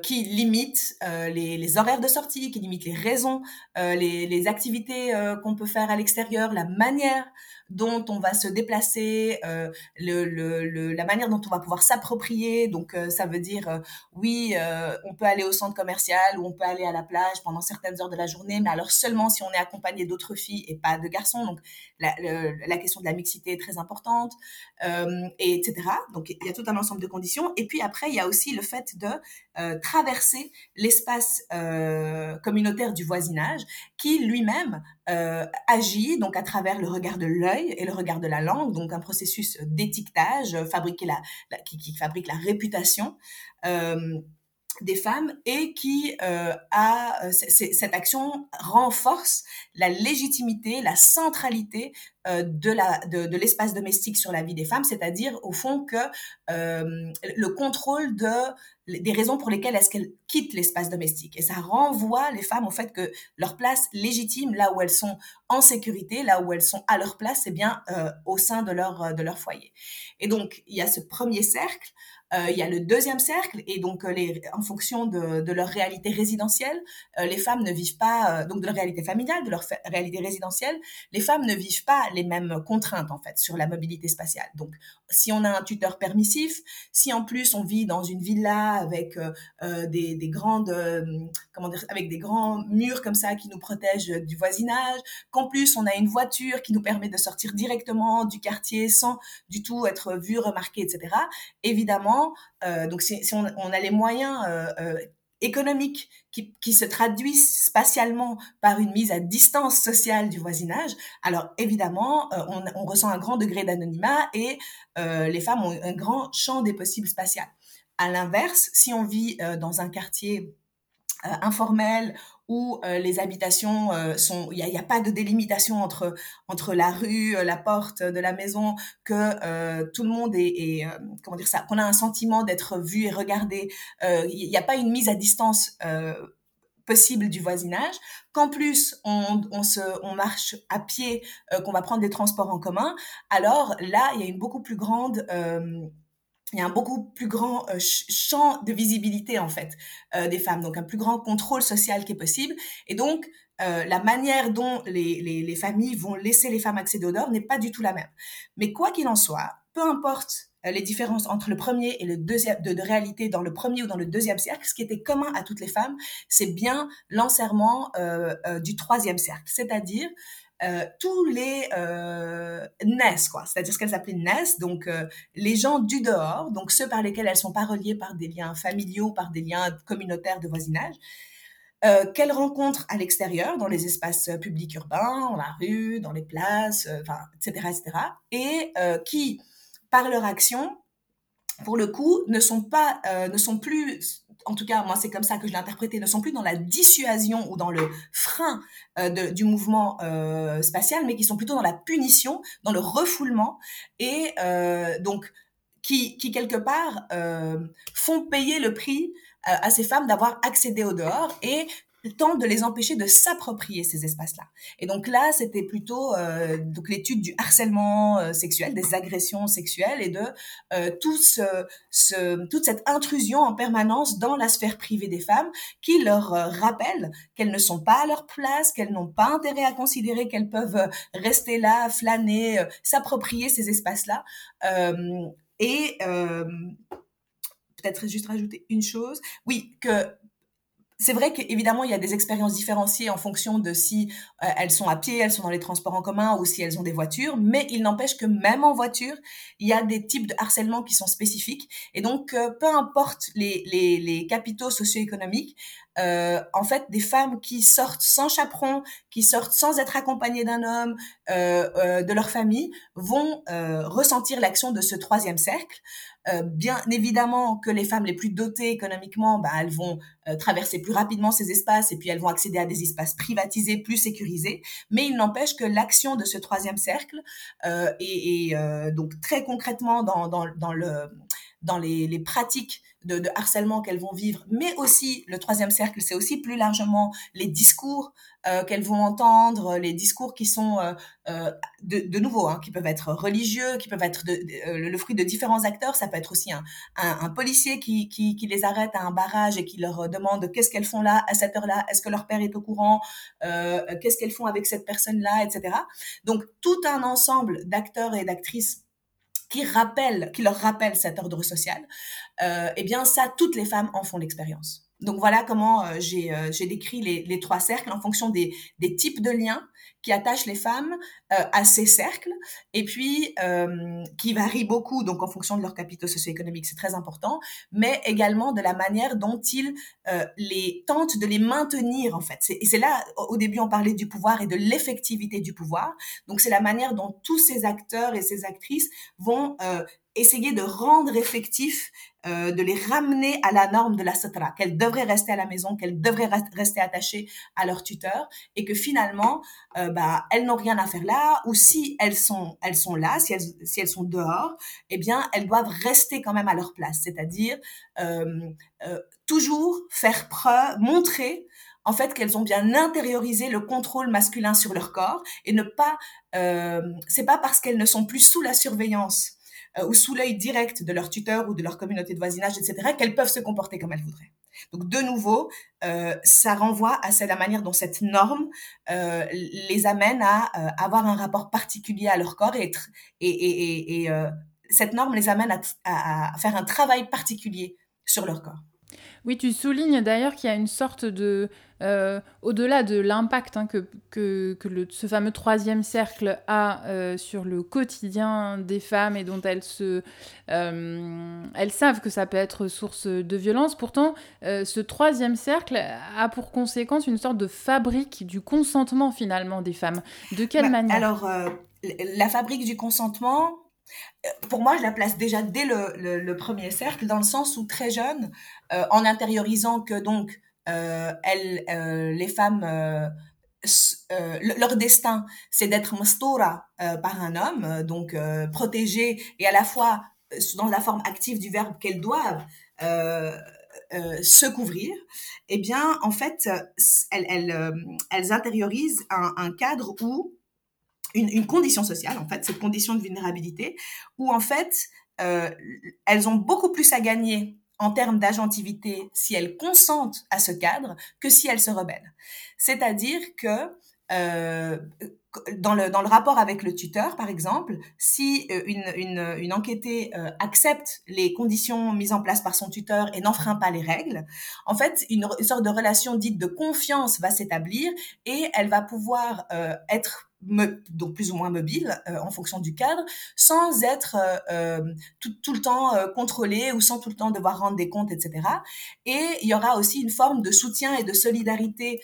qui limite les, les, horaires de sortie, qui limite les raisons, les, les, activités qu'on peut faire à l'extérieur, la manière dont on va se déplacer, euh, le, le, la manière dont on va pouvoir s'approprier. Donc, euh, ça veut dire, euh, oui, on peut aller au centre commercial ou on peut aller à la plage pendant certaines heures de la journée, mais alors seulement si on est accompagné d'autres filles et pas de garçons. Donc, la, la question de la mixité est très importante, et etc. Donc, il y a tout un ensemble de conditions. Et puis après, il y a aussi le fait de traverser l'espace communautaire du voisinage qui lui-même euh, agit donc à travers le regard de l'œil et le regard de la langue, donc un processus d'étiquetage, euh, fabriquer la, qui, fabrique la réputation. Euh, des femmes et qui euh, a euh, cette action renforce la légitimité, la centralité euh, de la de, de l'espace domestique sur la vie des femmes, c'est-à-dire au fond que euh, le contrôle de des raisons pour lesquelles est-ce qu'elles quittent l'espace domestique et ça renvoie les femmes au fait que leur place légitime là où elles sont en sécurité, là où elles sont à leur place, c'est bien euh, au sein de leur de leur foyer. Et donc il y a ce premier cercle il y a le deuxième cercle, et donc euh, en fonction de, leur réalité résidentielle, euh, les femmes ne vivent pas, donc de leur réalité familiale, de leur réalité résidentielle, les femmes ne vivent pas les mêmes contraintes en fait sur la mobilité spatiale. Donc, si on a un tuteur permissif, si en plus on vit dans une villa avec des, des, grandes, comment dire, avec des grands murs comme ça qui nous protègent du voisinage, qu'en plus on a une voiture qui nous permet de sortir directement du quartier sans du tout être vu, remarqué, etc. Évidemment euh, donc si, on, a les moyens euh, euh, économiques qui, se traduisent spatialement par une mise à distance sociale du voisinage, alors évidemment, on, ressent un grand degré d'anonymat et les femmes ont un grand champ des possibles spatiales. À l'inverse, si on vit dans un quartier informel où euh, les habitations euh, sont, il n'y a, a, pas de délimitation entre entre la rue, euh, la porte de la maison, que tout le monde est, est comment dire ça, qu'on a un sentiment d'être vu et regardé. Il n'y a pas une mise à distance possible du voisinage, qu'en plus on, on, se, on marche à pied, qu'on va prendre des transports en commun, alors là, il y a une beaucoup plus grande il y a un beaucoup plus grand euh, champ de visibilité en fait euh, des femmes, donc un plus grand contrôle social qui est possible. Et donc euh, la manière dont les, les, les, familles vont laisser les femmes accéder aux normes n'est pas du tout la même. Mais quoi qu'il en soit, peu importe les différences entre le premier et le deuxième de, de, réalité dans le premier ou dans le deuxième cercle, ce qui était commun à toutes les femmes, c'est bien l'enserrement du troisième cercle, c'est-à-dire tous les NES, quoi, c'est-à-dire ce qu'elles appelaient NES, donc les gens du dehors, donc ceux par lesquels elles sont pas reliées par des liens familiaux, par des liens communautaires de voisinage, euh, qu'elles rencontrent à l'extérieur, dans les espaces publics urbains, dans la rue, dans les places, enfin, etc., etc., et qui, par leur action, pour le coup, ne sont pas, ne sont plus en tout cas, moi, c'est comme ça que je l'ai interprété, ne sont plus dans la dissuasion ou dans le frein euh, du mouvement euh, spatial, mais qui sont plutôt dans la punition, dans le refoulement, et euh, donc qui, qui, quelque part, font payer le prix à ces femmes d'avoir accédé au dehors et tente de les empêcher de s'approprier ces espaces-là. Et donc là, c'était plutôt euh, donc l'étude du harcèlement euh, sexuel, des agressions sexuelles et de euh, toute cette intrusion en permanence dans la sphère privée des femmes qui leur rappelle qu'elles ne sont pas à leur place, qu'elles n'ont pas intérêt à considérer qu'elles peuvent rester là, flâner, s'approprier ces espaces-là. et peut-être juste rajouter une chose, oui, que c'est vrai qu'évidemment, il y a des expériences différenciées en fonction de si euh, elles sont à pied, elles sont dans les transports en commun ou si elles ont des voitures, mais il n'empêche que même en voiture, il y a des types de harcèlement qui sont spécifiques. Et donc, euh, peu importe les, les, les capitaux socio-économiques, euh, en fait, des femmes qui sortent sans chaperon, qui sortent sans être accompagnées d'un homme, euh, de leur famille, vont ressentir l'action de ce troisième cercle. Euh, bien évidemment que les femmes les plus dotées économiquement, bah, elles vont traverser plus rapidement ces espaces et puis elles vont accéder à des espaces privatisés, plus sécurisés. Mais il n'empêche que l'action de ce troisième cercle est, est donc très concrètement dans, dans, dans le dans les, pratiques de, harcèlement qu'elles vont vivre, mais aussi le troisième cercle, c'est aussi plus largement les discours euh, qu'elles vont entendre, les discours qui sont euh, euh, de, nouveau, hein, qui peuvent être religieux, qui peuvent être le fruit de différents acteurs. Ça peut être aussi un, policier qui, qui, les arrête à un barrage et qui leur demande qu'est-ce qu'elles font là à cette heure-là, est-ce que leur père est au courant, qu'est-ce qu'elles font avec cette personne-là, etc. Donc tout un ensemble d'acteurs et d'actrices qui rappelle, qui leur rappelle cet ordre social, euh, eh bien ça, toutes les femmes en font l'expérience. Donc voilà comment euh, euh, j'ai décrit les, les, trois cercles en fonction des, des, types de liens qui attachent les femmes euh, à ces cercles et puis euh, qui varient beaucoup donc en fonction de leur capitaux socio-économiques, c'est très important, mais également de la manière dont ils les tentent de les maintenir en fait. Et c'est là, au début on parlait du pouvoir et de l'effectivité du pouvoir, donc c'est la manière dont tous ces acteurs et ces actrices vont essayer de rendre effectif, euh, de les ramener à la norme de la satra, qu'elles devraient rester à la maison, qu'elles devraient rester attachées à leur tuteur, et que finalement, euh, bah, elles n'ont rien à faire là, ou si elles sont, elles sont là, si elles, si elles sont dehors, eh bien, elles doivent rester quand même à leur place, c'est-à-dire euh, euh toujours faire preuve, montrer en fait qu'elles ont bien intériorisé le contrôle masculin sur leur corps et ne pas euh, c'est pas parce qu'elles ne sont plus sous la surveillance euh, ou sous l'œil direct de leur tuteur ou de leur communauté de voisinage, etc., qu'elles peuvent se comporter comme elles voudraient. Donc de nouveau, euh, ça renvoie à la manière dont cette norme euh, les amène à euh, avoir un rapport particulier à leur corps et, et, et, et cette norme les amène à, faire un travail particulier sur leur corps. Oui, tu soulignes d'ailleurs qu'il y a une sorte de euh, au-delà de l'impact hein, que, que, que le, ce fameux troisième cercle a euh, sur le quotidien des femmes et dont elles, se, euh, elles savent que ça peut être source de violence, pourtant ce troisième cercle a pour conséquence une sorte de fabrique du consentement finalement des femmes. De quelle bah, manière? Alors, la fabrique du consentement, pour moi, je la place déjà dès le, le, premier cercle, dans le sens où très jeune, euh, en intériorisant que donc euh, elles, euh, les femmes, euh, euh, leur destin, c'est d'être mastora par un homme, donc protégées et à la fois dans la forme active du verbe qu'elles doivent se couvrir, eh bien, en fait, elles, elles, intériorisent un cadre où une, condition sociale, en fait, cette condition de vulnérabilité, où en fait, euh, elles ont beaucoup plus à gagner en termes d'agentivité si elles consentent à ce cadre que si elles se rebellent. C'est-à-dire que euh, dans le, dans le rapport avec le tuteur, par exemple, si euh, une, une, enquêtée accepte les conditions mises en place par son tuteur et n'enfreint pas les règles, en fait, une, sorte de relation dite de confiance va s'établir et elle va pouvoir être donc plus ou moins mobile euh, en fonction du cadre, sans être euh, tout, tout, le temps contrôlé ou sans tout le temps devoir rendre des comptes, etc. Et il y aura aussi une forme de soutien et de solidarité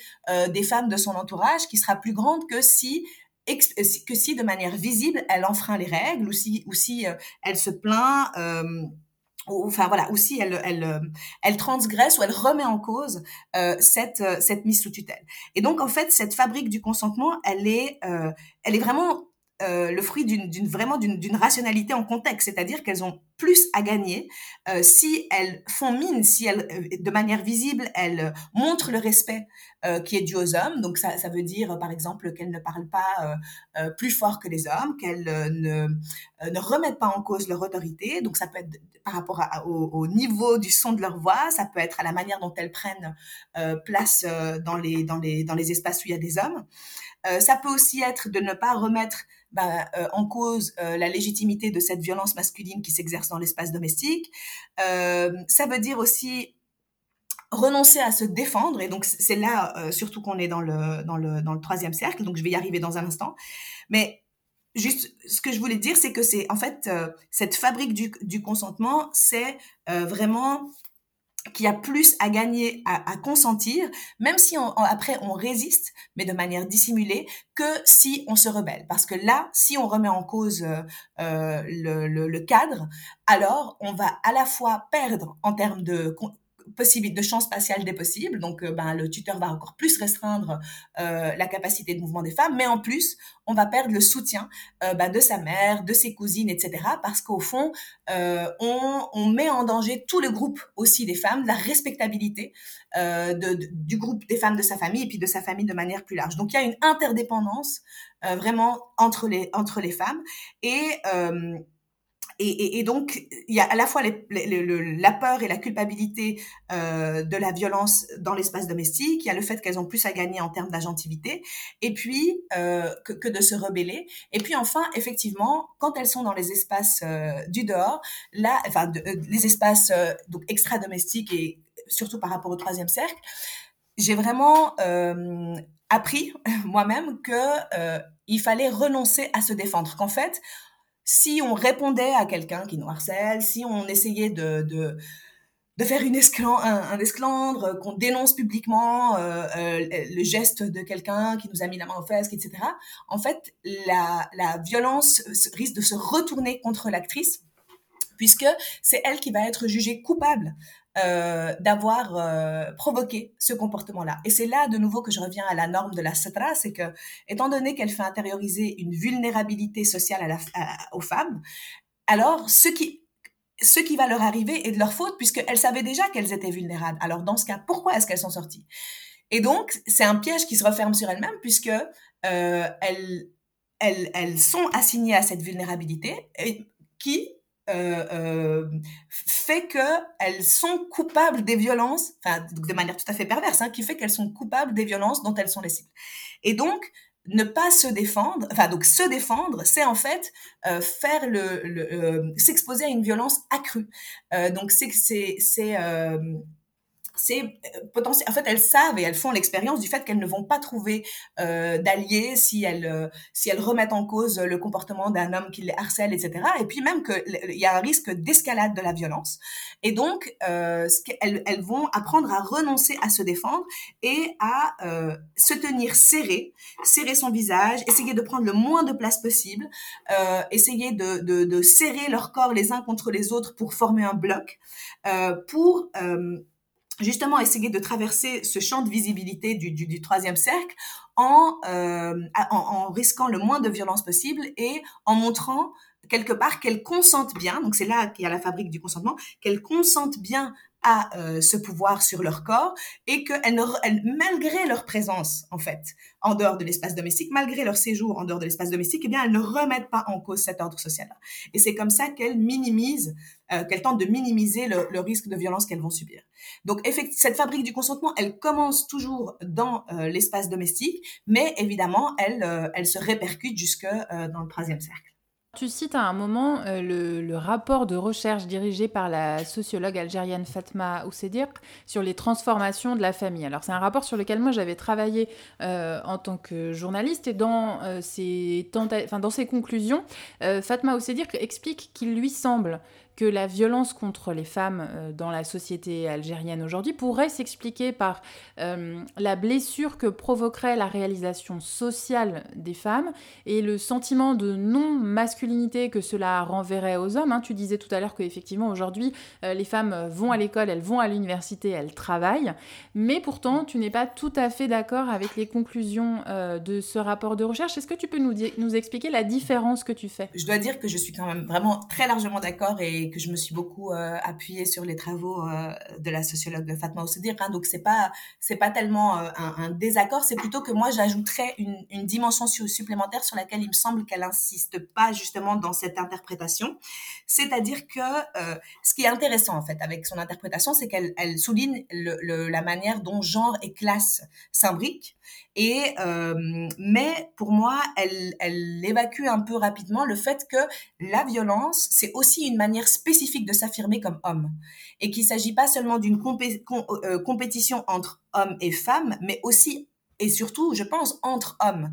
des femmes de son entourage qui sera plus grande que si que si de manière visible elle enfreint les règles ou si ou si elle se plaint enfin voilà, aussi elle, elle, euh, elle transgresse ou elle remet en cause euh, cette, euh, cette mise sous tutelle. Et donc en fait, cette fabrique du consentement, elle est, euh, elle est vraiment euh, le fruit d'une vraiment d'une rationalité en contexte, c'est-à-dire qu'elles ont plus à gagner euh, si elles font mine, si elles, euh, de manière visible, elles montrent le respect qui est dû aux hommes. Donc ça, ça veut dire, par exemple, qu'elles ne parlent pas plus fort que les hommes, qu'elles ne, ne remettent pas en cause leur autorité. Donc ça peut être par rapport au, au, niveau du son de leur voix, ça peut être à la manière dont elles prennent place dans les dans les dans les espaces où il y a des hommes. ça peut aussi être de ne pas remettre bah, euh, en cause euh, la légitimité de cette violence masculine qui s'exerce dans l'espace domestique. Euh, ça veut dire aussi renoncer à se défendre, et donc c'est là surtout qu'on est dans le, dans, le, dans le troisième cercle, donc je vais y arriver dans un instant. Mais juste ce que je voulais dire, c'est que c'est en fait cette fabrique du, du consentement, c'est vraiment qui a plus à gagner à, à consentir, même si on, après on résiste, mais de manière dissimulée, que si on se rebelle. Parce que là, si on remet en cause euh, euh le, le, le, cadre, alors on va à la fois perdre en termes de possibilité de champ spatial des possibles. Donc, euh, ben, le tuteur va encore plus restreindre euh, la capacité de mouvement des femmes, mais en plus, on va perdre le soutien euh, ben, de sa mère, de ses cousines, etc. Parce qu'au fond, on, on, met en danger tout le groupe aussi des femmes, la respectabilité de, du groupe des femmes de sa famille et puis de sa famille de manière plus large. Donc, il y a une interdépendance vraiment entre les entre les femmes et et, donc, il y a à la fois la peur et la culpabilité euh, de la violence dans l'espace domestique, il y a le fait qu'elles ont plus à gagner en termes d'agentivité, et puis euh, que, de se rebeller. Et puis enfin, effectivement, quand elles sont dans les espaces euh, du dehors, là, enfin, les espaces donc extra-domestiques et surtout par rapport au troisième cercle, j'ai vraiment appris [laughs] moi-même que il fallait renoncer à se défendre, qu'en fait, si on répondait à quelqu'un qui nous harcèle, si on essayait de, de, de faire une un, esclandre, qu'on dénonce publiquement euh, euh, le geste de quelqu'un qui nous a mis la main aux fesses, etc., en fait, la, la violence risque de se retourner contre l'actrice puisque c'est elle qui va être jugée coupable euh, d'avoir euh, provoqué ce comportement-là. Et c'est là de nouveau que je reviens à la norme de la Satra, c'est que, étant donné qu'elle fait intérioriser une vulnérabilité sociale à la, aux femmes, alors ce qui, ce qui va leur arriver est de leur faute, puisqu'elles savaient déjà qu'elles étaient vulnérables. Alors dans ce cas, pourquoi est-ce qu'elles sont sorties? Et donc, c'est un piège qui se referme sur elles-mêmes, puisque euh, elles, elles, elles sont assignées à cette vulnérabilité, et qui, euh, euh, fait qu'elles sont coupables des violences, enfin de manière tout à fait perverse, hein, qui fait qu'elles sont coupables des violences dont elles sont les cibles. Et donc ne pas se défendre, enfin donc se défendre, c'est en fait euh, faire le, le euh, s'exposer à une violence accrue. Euh, donc c'est c'est c'est euh, potentiel. En fait, elles savent et elles font l'expérience du fait qu'elles ne vont pas trouver euh, d'alliés si elles euh, si elles remettent en cause le comportement d'un homme qui les harcèle, etc. Et puis même qu'il y a un risque d'escalade de la violence. Et donc, euh, elles, elles vont apprendre à renoncer à se défendre et à euh, se tenir serré, serrer son visage, essayer de prendre le moins de place possible, essayer de, de, de, serrer leur corps les uns contre les autres pour former un bloc, pour justement essayer de traverser ce champ de visibilité du, du, troisième cercle en, euh, en, en, risquant le moins de violence possible et en montrant quelque part qu'elles consentent bien, donc c'est là qu'il y a la fabrique du consentement, qu'elles consentent bien à euh, ce pouvoir sur leur corps et que elles, malgré leur présence en fait en dehors de l'espace domestique, malgré leur séjour en dehors de l'espace domestique, eh bien elles ne remettent pas en cause cet ordre social-là. Et c'est comme ça qu'elles minimisent, euh, qu'elles tentent de minimiser le, le risque de violence qu'elles vont subir. Donc effectivement, cette fabrique du consentement, elle commence toujours dans euh, l'espace domestique, mais évidemment elle, euh, elle se répercute jusque euh, dans le troisième cercle. Tu cites à un moment euh, le, rapport de recherche dirigé par la sociologue algérienne Fatma Oussedir sur les transformations de la famille. Alors c'est un rapport sur lequel moi j'avais travaillé euh, en tant que journaliste et dans, euh, ses, ses conclusions, Fatma Oussedir explique qu'il lui semble que la violence contre les femmes euh, dans la société algérienne aujourd'hui pourrait s'expliquer par euh, la blessure que provoquerait la réalisation sociale des femmes et le sentiment de non-masculinité que cela renverrait aux hommes. Hein. Tu disais tout à l'heure qu'effectivement aujourd'hui euh, les femmes vont à l'école, elles vont à l'université, elles travaillent, mais pourtant tu n'es pas tout à fait d'accord avec les conclusions de ce rapport de recherche. Est-ce que tu peux nous, nous expliquer la différence que tu fais? Je dois dire que je suis quand même vraiment très largement d'accord et que je me suis beaucoup euh, appuyée sur les travaux euh, de la sociologue Fatma Oussedir. Hein, donc c'est pas pas tellement euh, un, désaccord, c'est plutôt que moi j'ajouterais une, dimension supplémentaire sur laquelle il me semble qu'elle insiste pas justement dans cette interprétation. C'est-à-dire que ce qui est intéressant en fait avec son interprétation, c'est qu'elle elle souligne la manière dont genre et classe s'imbriquent. Et mais pour moi, elle, elle évacue un peu rapidement le fait que la violence, c'est aussi une manière spécifique de s'affirmer comme homme. Et qu'il s'agit pas seulement d'une euh, compétition entre hommes et femmes, mais aussi et surtout, je pense, entre hommes.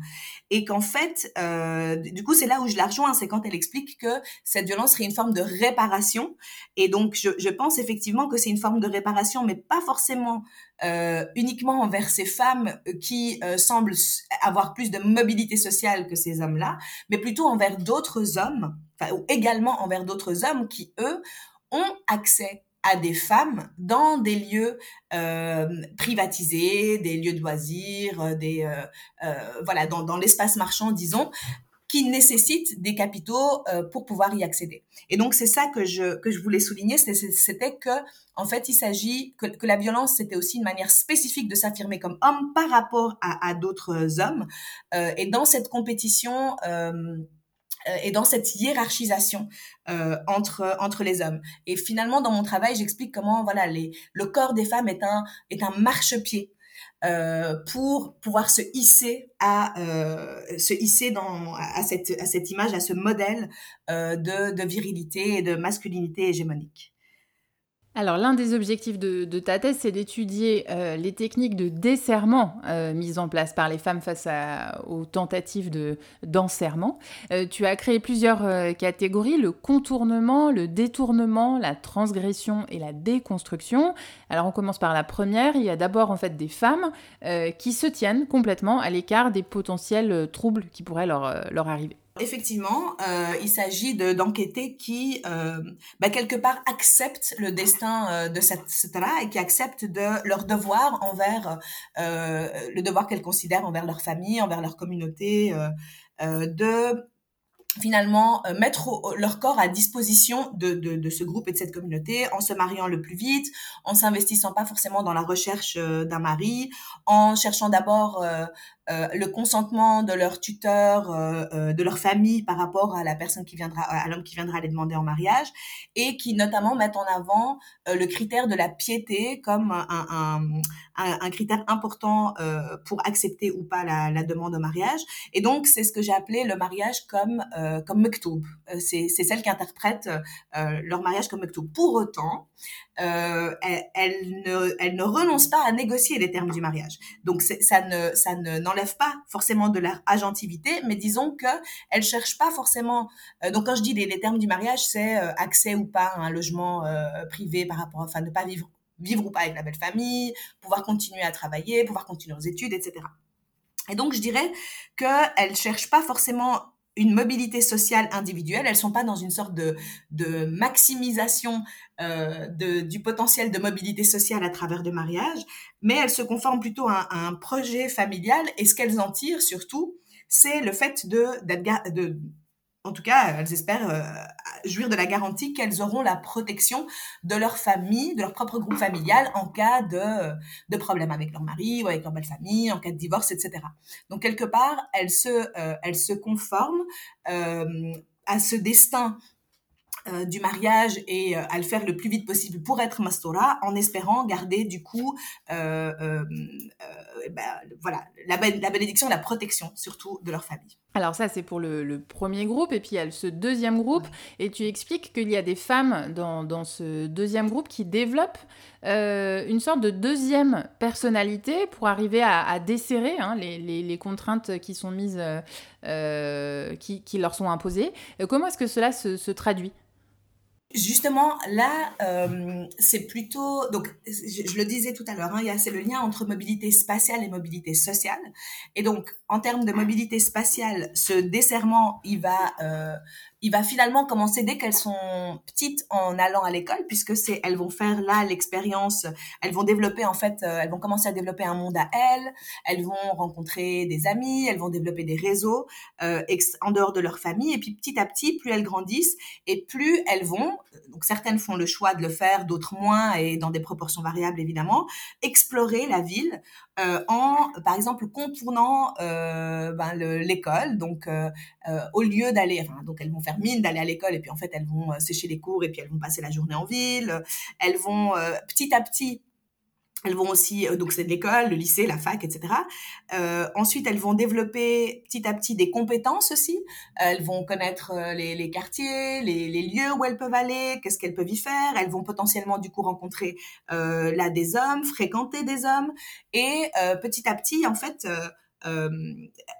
Et qu'en fait, euh, du coup, c'est là où je la rejoins, c'est quand elle explique que cette violence serait une forme de réparation. Et donc, je, pense effectivement que c'est une forme de réparation, mais pas forcément euh, uniquement envers ces femmes qui semblent avoir plus de mobilité sociale que ces hommes-là, mais plutôt envers d'autres hommes ou également envers d'autres hommes qui, eux, ont accès à des femmes dans des lieux euh, privatisés, des lieux de loisirs, euh, des euh, voilà dans, dans l'espace marchand disons qui nécessitent des capitaux pour pouvoir y accéder. Et donc c'est ça que je que je voulais souligner, c'était que en fait il s'agit que, que, la violence c'était aussi une manière spécifique de s'affirmer comme homme par rapport à, à d'autres hommes. et dans cette compétition euh, et dans cette hiérarchisation euh, entre entre les hommes. Et finalement, dans mon travail, j'explique comment voilà les, le corps des femmes est un est un marchepied euh, pour pouvoir se hisser à euh, se hisser dans à cette à cette image, à ce modèle euh, de, de virilité et de masculinité hégémonique. Alors l'un des objectifs de, ta thèse, c'est d'étudier euh, les techniques de desserrement euh, mises en place par les femmes face aux tentatives de d'enserrement. Euh, tu as créé plusieurs catégories le contournement, le détournement, la transgression et la déconstruction. Alors on commence par la première. Il y a d'abord en fait des femmes qui se tiennent complètement à l'écart des potentiels troubles qui pourraient leur arriver. Effectivement, euh, il s'agit d'enquêter qui, euh, bah, quelque part, acceptent le destin euh, de cette là et qui acceptent de leur devoir envers le devoir qu'elles considèrent envers leur famille, envers leur communauté, de finalement mettre leur corps à disposition de, de, ce groupe et de cette communauté en se mariant le plus vite, en s'investissant pas forcément dans la recherche d'un mari, en cherchant d'abord le consentement de leur tuteur, euh, euh, de leur famille par rapport à la personne qui viendra, à l'homme qui viendra les demander en mariage, et qui notamment mettent en avant le critère de la piété comme un, critère important pour accepter ou pas la, demande au mariage. Et donc c'est ce que j'ai appelé le mariage comme comme mektoub. c'est c'est celle qui interprète leur mariage comme mektoub. Pour autant, euh, elle, ne, renonce pas à négocier les termes du mariage. Donc ça ne n'enlève pas forcément de leur agentivité, mais disons que elle cherche pas forcément. Euh, donc quand je dis les, termes du mariage, c'est euh, accès ou pas à un logement privé par rapport, enfin ne pas vivre vivre ou pas avec la belle famille, pouvoir continuer à travailler, pouvoir continuer aux études, etc. Et donc je dirais qu'elle cherche pas forcément une mobilité sociale individuelle. Elles sont pas dans une sorte de, maximisation euh, du potentiel de mobilité sociale à travers le mariage, mais elles se conforment plutôt à, un projet familial. Et ce qu'elles en tirent surtout, c'est le fait de, de en tout cas, elles espèrent euh, jouir de la garantie qu'elles auront la protection de leur famille, de leur propre groupe familial en cas de, de problème avec leur mari ou avec leur belle famille, en cas de divorce, etc. Donc, quelque part, elles se, euh, elles se conforment euh, à ce destin euh, du mariage et euh, à le faire le plus vite possible pour être mastora en espérant garder du coup euh, bah, voilà la, la, bénédiction la protection surtout de leur famille. Alors ça c'est pour le, premier groupe et puis il y a ce deuxième groupe. Et tu expliques qu'il y a des femmes dans, dans, ce deuxième groupe qui développent une sorte de deuxième personnalité pour arriver à, desserrer hein, les, les, contraintes qui sont mises qui, qui, leur sont imposées. Comment est-ce que cela se, se traduit? Justement, là, euh, c'est plutôt donc je, le disais tout à l'heure, hein, c'est le lien entre mobilité spatiale et mobilité sociale. Et donc, en termes de mobilité spatiale, ce desserrement, il va euh, il va finalement commencer dès qu'elles sont petites en allant à l'école, puisque c'est elles vont faire là l'expérience, elles vont développer en fait, euh, elles vont commencer à développer un monde à elles, elles vont rencontrer des amis, elles vont développer des réseaux euh, en dehors de leur famille, et puis petit à petit, plus elles grandissent et plus elles vont, donc certaines font le choix de le faire, d'autres moins et dans des proportions variables évidemment, explorer la ville euh, en, par exemple, contournant euh, ben, l'école. Donc, euh, au lieu d'aller, donc elles vont faire mine d'aller à l'école et puis en fait elles vont sécher les cours et puis elles vont passer la journée en ville. Elles vont petit à petit elles vont aussi, euh, donc c'est de l'école, le lycée, la fac, etc. Euh, ensuite, elles vont développer petit à petit des compétences aussi. Elles vont connaître euh, les, les quartiers, les, les, lieux où elles peuvent aller, qu'est-ce qu'elles peuvent y faire. Elles vont potentiellement du coup rencontrer euh, là des hommes, fréquenter des hommes. Et euh, petit à petit, en fait,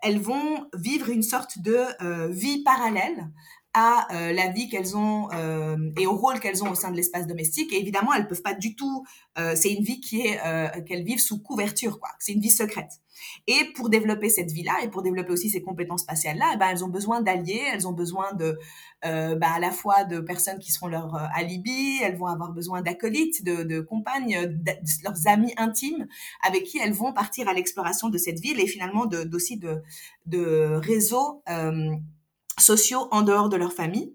elles vont vivre une sorte de vie parallèle à euh, la vie qu'elles ont euh, et au rôle qu'elles ont au sein de l'espace domestique. Et évidemment, elles peuvent pas du tout. Euh, c'est une vie qui est qu'elles vivent sous couverture, quoi. C'est une vie secrète. Et pour développer cette vie-là et pour développer aussi ces compétences spatiales-là, eh ben, elles ont besoin d'alliés, elles ont besoin de, bah, à la fois de personnes qui seront leur alibi, elles vont avoir besoin d'acolytes, de, de compagnes, de, leurs amis intimes avec qui elles vont partir à l'exploration de cette ville et finalement d'aussi de, de, réseaux sociaux en dehors de leur famille.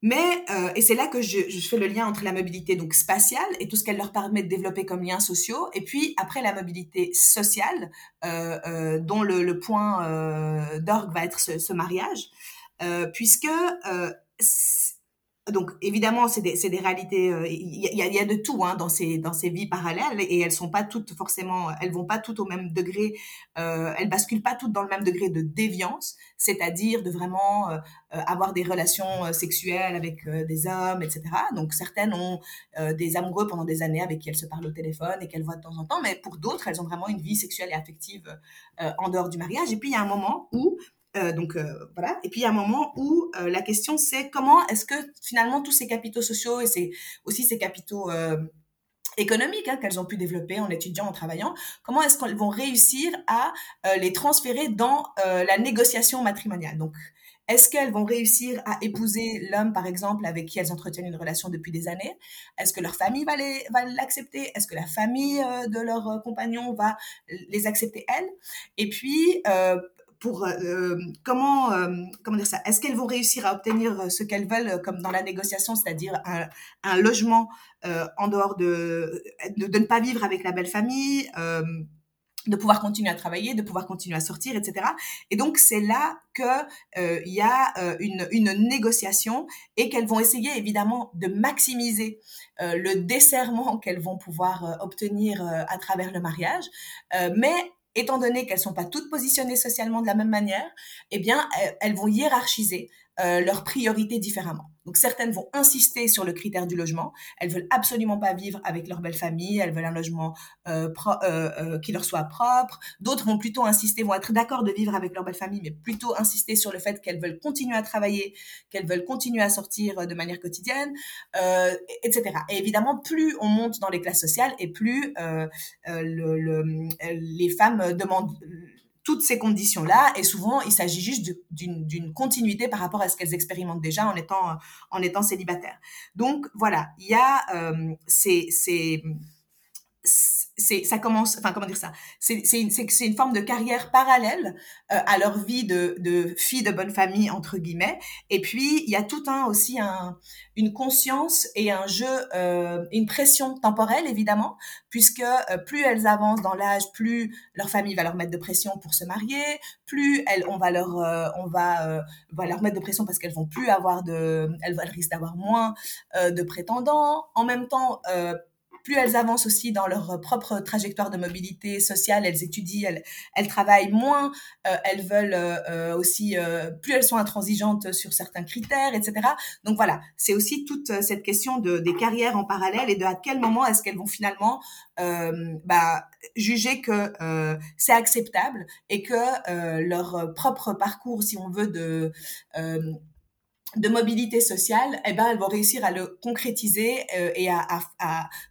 Mais, euh, et c'est là que je, fais le lien entre la mobilité donc spatiale et tout ce qu'elle leur permet de développer comme liens sociaux, et puis après la mobilité sociale, euh, euh, dont le, le point euh, d'orgue va être ce, ce mariage, euh, puisque euh, donc évidemment, c'est des, des, réalités. Euh, il y, y, a, de tout hein, dans ces dans ces vies parallèles et elles sont pas toutes forcément, elles vont pas toutes au même degré. Euh, elles basculent pas toutes dans le même degré de déviance, c'est-à-dire de vraiment euh, avoir des relations sexuelles avec des hommes, etc. Donc certaines ont des amoureux pendant des années avec qui elles se parlent au téléphone et qu'elles voient de temps en temps, mais pour d'autres, elles ont vraiment une vie sexuelle et affective en dehors du mariage. Et puis il y a un moment où euh, donc euh, voilà. Et puis il y a un moment où euh, la question c'est comment est-ce que finalement tous ces capitaux sociaux et c'est aussi ces capitaux économiques hein, qu'elles ont pu développer en étudiant, en travaillant, comment est-ce qu'elles vont réussir à les transférer dans la négociation matrimoniale? Donc est-ce qu'elles vont réussir à épouser l'homme, par exemple, avec qui elles entretiennent une relation depuis des années? Est-ce que leur famille va, les, va l'accepter? Est-ce que la famille de leur compagnon va les accepter, elles? Et puis, euh, pour euh, comment euh, comment dire ça? Est-ce qu'elles vont réussir à obtenir ce qu'elles veulent comme dans la négociation, c'est-à-dire un, un, logement euh, en dehors de, de, ne pas vivre avec la belle famille, euh, de pouvoir continuer à travailler, de pouvoir continuer à sortir, etc. Et donc c'est là que euh, il y a une, une négociation et qu'elles vont essayer évidemment de maximiser le desserrement [laughs] qu'elles vont pouvoir obtenir à travers le mariage, mais étant donné qu'elles sont pas toutes positionnées socialement de la même manière, eh bien, elles vont hiérarchiser euh, leurs priorités différemment. Donc certaines vont insister sur le critère du logement. Elles veulent absolument pas vivre avec leur belle famille. Elles veulent un logement euh, euh, euh, qui leur soit propre. D'autres vont plutôt insister, vont être d'accord de vivre avec leur belle famille, mais plutôt insister sur le fait qu'elles veulent continuer à travailler, qu'elles veulent continuer à sortir de manière quotidienne, etc. Et évidemment, plus on monte dans les classes sociales et plus le, le, les femmes demandent toutes ces conditions-là. Et souvent, il s'agit juste d'une continuité par rapport à ce qu'elles expérimentent déjà en étant, en étant célibataires. Donc, voilà, il y a euh, ces, ces, c'est ça commence enfin comment dire ça? C'est c'est une, une forme de carrière parallèle euh, à leur vie de de fille de bonne famille entre guillemets. Et puis il y a tout un aussi un une conscience et un jeu euh, une pression temporelle évidemment puisque euh, plus elles avancent dans l'âge plus leur famille va leur mettre de pression pour se marier plus elles on va leur euh, on va va leur mettre de pression parce qu'elles vont plus avoir de elles, elles risquent d'avoir moins de prétendants. En même temps plus elles avancent aussi dans leur propre trajectoire de mobilité sociale, elles étudient, elles, elles travaillent moins, euh, elles veulent euh, euh, aussi, plus elles sont intransigeantes sur certains critères, etc. Donc voilà, c'est aussi toute cette question de, des carrières en parallèle et de à quel moment est-ce qu'elles vont finalement bah, juger que c'est acceptable et que leur propre parcours, si on veut, de de mobilité sociale, eh ben, elles vont réussir à le concrétiser euh, et à,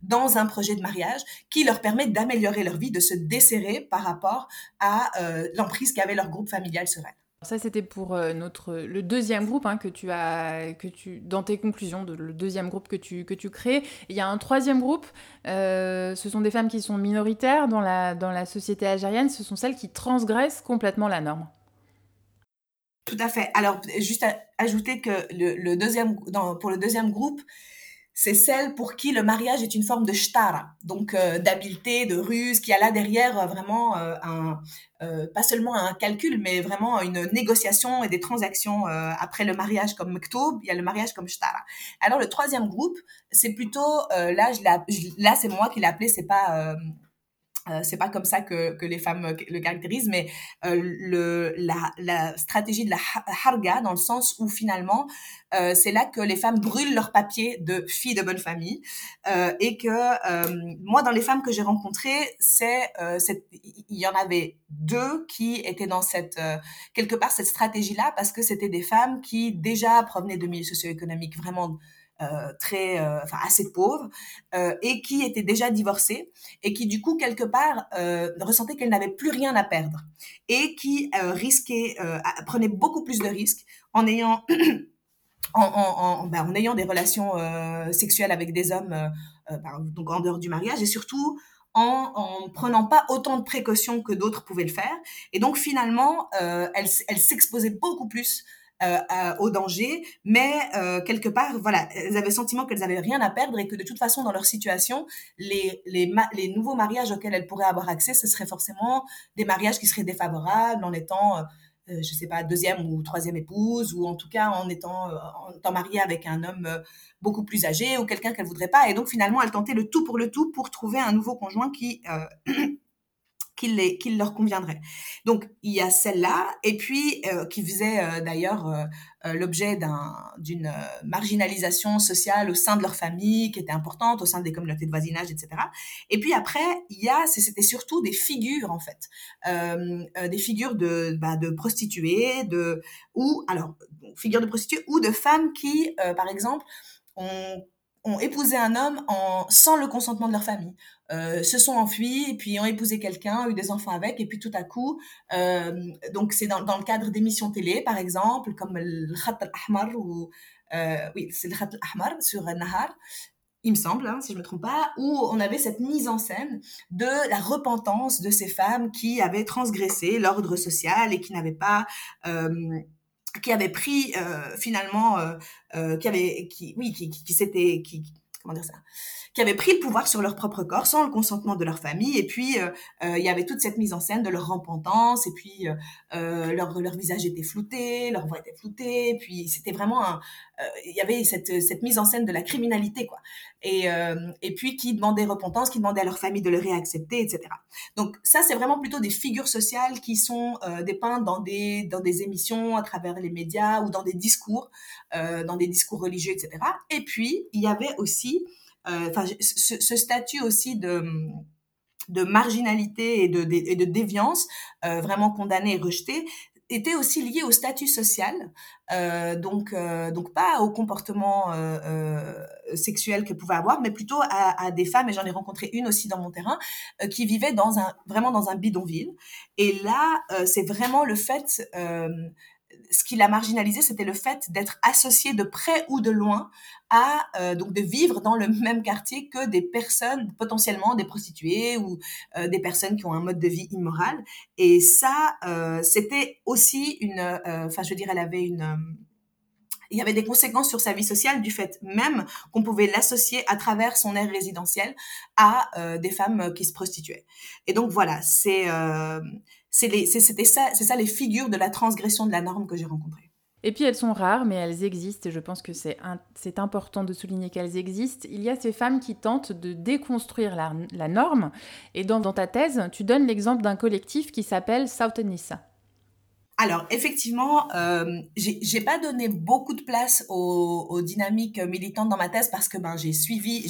dans un projet de mariage qui leur permet d'améliorer leur vie, de se desserrer par rapport à euh, l'emprise qu'avait leur groupe familial sur elles. Ça, c'était pour euh, notre le deuxième groupe hein, que tu as que tu dans tes conclusions le deuxième groupe que tu que tu crées. Il y a un troisième groupe. ce sont des femmes qui sont minoritaires dans la dans la société algérienne. Ce sont celles qui transgressent complètement la norme. Tout à fait. Alors, juste ajouter que le, deuxième, pour le deuxième groupe, c'est celle pour qui le mariage est une forme de shtara, donc euh, d'habileté, de ruse, qui a là derrière euh, vraiment euh, un, pas seulement un calcul, mais vraiment une négociation et des transactions après le mariage comme mektoub, il y a le mariage comme shtara. Alors le troisième groupe, c'est plutôt, là, je là c'est moi qui l'ai appelé, c'est pas euh, c'est pas comme ça que, que les femmes le caractérisent, mais euh, le, la, la, stratégie de la harga, dans le sens où finalement, euh, c'est là que les femmes brûlent leurs papiers de filles de bonne famille, euh, et que euh, moi, dans les femmes que j'ai rencontrées, c'est, il y en avait deux qui étaient dans cette quelque part cette stratégie-là, parce que c'était des femmes qui déjà provenaient de milieux socio-économiques vraiment euh, très, euh, enfin assez pauvre, euh, et qui était déjà divorcée et qui du coup quelque part ressentait qu'elle n'avait plus rien à perdre et qui risquait, prenait beaucoup plus de risques en ayant [clears throat] en, en, en, ben, en, ayant des relations sexuelles avec des hommes donc en dehors du mariage et surtout en, en prenant pas autant de précautions que d'autres pouvaient le faire. Et donc finalement, euh, elle s'exposait beaucoup plus euh, au danger, mais euh, quelque part, voilà, elles avaient le sentiment qu'elles avaient rien à perdre et que de toute façon, dans leur situation, les, les, les nouveaux mariages auxquels elles pourraient avoir accès, ce seraient forcément des mariages qui seraient défavorables en étant, euh, je sais pas, deuxième ou troisième épouse, ou en tout cas en étant, en étant mariée avec un homme beaucoup plus âgé ou quelqu'un qu'elle voudrait pas. Et donc finalement, elles tentaient le tout pour le tout pour trouver un nouveau conjoint qui [clears throat] qu'il leur conviendrait. Donc il y a celle-là, et puis euh, qui faisait euh, d'ailleurs euh, l'objet d'une marginalisation sociale au sein de leur famille, qui était importante, au sein des communautés de voisinage, etc. Et puis après, il y a, c'était surtout des figures en fait, des figures de, bah, de prostituées, de ou alors figures de prostituées ou de femmes qui, par exemple, ont ont épousé un homme en, sans le consentement de leur famille, euh, se sont enfuis, et puis ont épousé quelqu'un, eu des enfants avec, et puis tout à coup, euh, donc c'est dans, le cadre d'émissions télé, par exemple, comme le Khat al-Ahmar, ou, euh, oui, c'est le Khat al-Ahmar sur Nahar, il me semble, hein, si je me trompe pas, où on avait cette mise en scène de la repentance de ces femmes qui avaient transgressé l'ordre social et qui n'avaient pas qui avait pris euh, finalement, euh, euh, qui avait, qui, oui, qui, qui, qui s'était, qui, dire ça, qui avaient pris le pouvoir sur leur propre corps sans le consentement de leur famille. Et puis, euh, euh, il y avait toute cette mise en scène de leur repentance. Et puis, euh, leur, leur visage était flouté, leur voix était floutée. Et puis, c'était vraiment un... Il y avait cette, cette mise en scène de la criminalité, quoi. Et, et puis, qui demandait repentance, qui demandait à leur famille de le réaccepter, etc. Donc, ça, c'est vraiment plutôt des figures sociales qui sont dépeintes dans des, dans des émissions à travers les médias ou dans des discours, dans des discours religieux, etc. Et puis, il y avait aussi euh, ce, statut aussi de marginalité et de, déviance, euh, vraiment condamné et rejeté, était aussi lié au statut social, euh, donc pas au comportement sexuel qu'elle pouvait avoir, mais plutôt à, des femmes et j'en ai rencontré une aussi dans mon terrain qui vivait vraiment dans un bidonville. Et là, c'est vraiment le fait ce qui l'a marginalisé, c'était le fait d'être associé de près ou de loin à euh, donc de vivre dans le [laughs] même quartier que des personnes potentiellement des prostituées ou euh, des personnes qui ont un mode de vie immoral. Et ça, euh, c'était aussi une, enfin je veux dire, elle avait une il y avait des conséquences sur sa vie sociale du fait même qu'on pouvait l'associer à travers son aire résidentielle à des femmes qui se prostituaient. Et donc voilà, c'est c'était ça, c'est ça les figures de la transgression de la norme que j'ai rencontrées. Et puis elles sont rares, mais elles existent, et je pense que c'est important de souligner qu'elles existent. Il y a ces femmes qui tentent de déconstruire la, norme, et dans, dans, ta thèse, tu donnes l'exemple d'un collectif qui s'appelle Soutenissa. Alors, effectivement, euh, j'ai pas donné beaucoup de place aux, dynamiques militantes dans ma thèse parce que ben, j'ai suivi,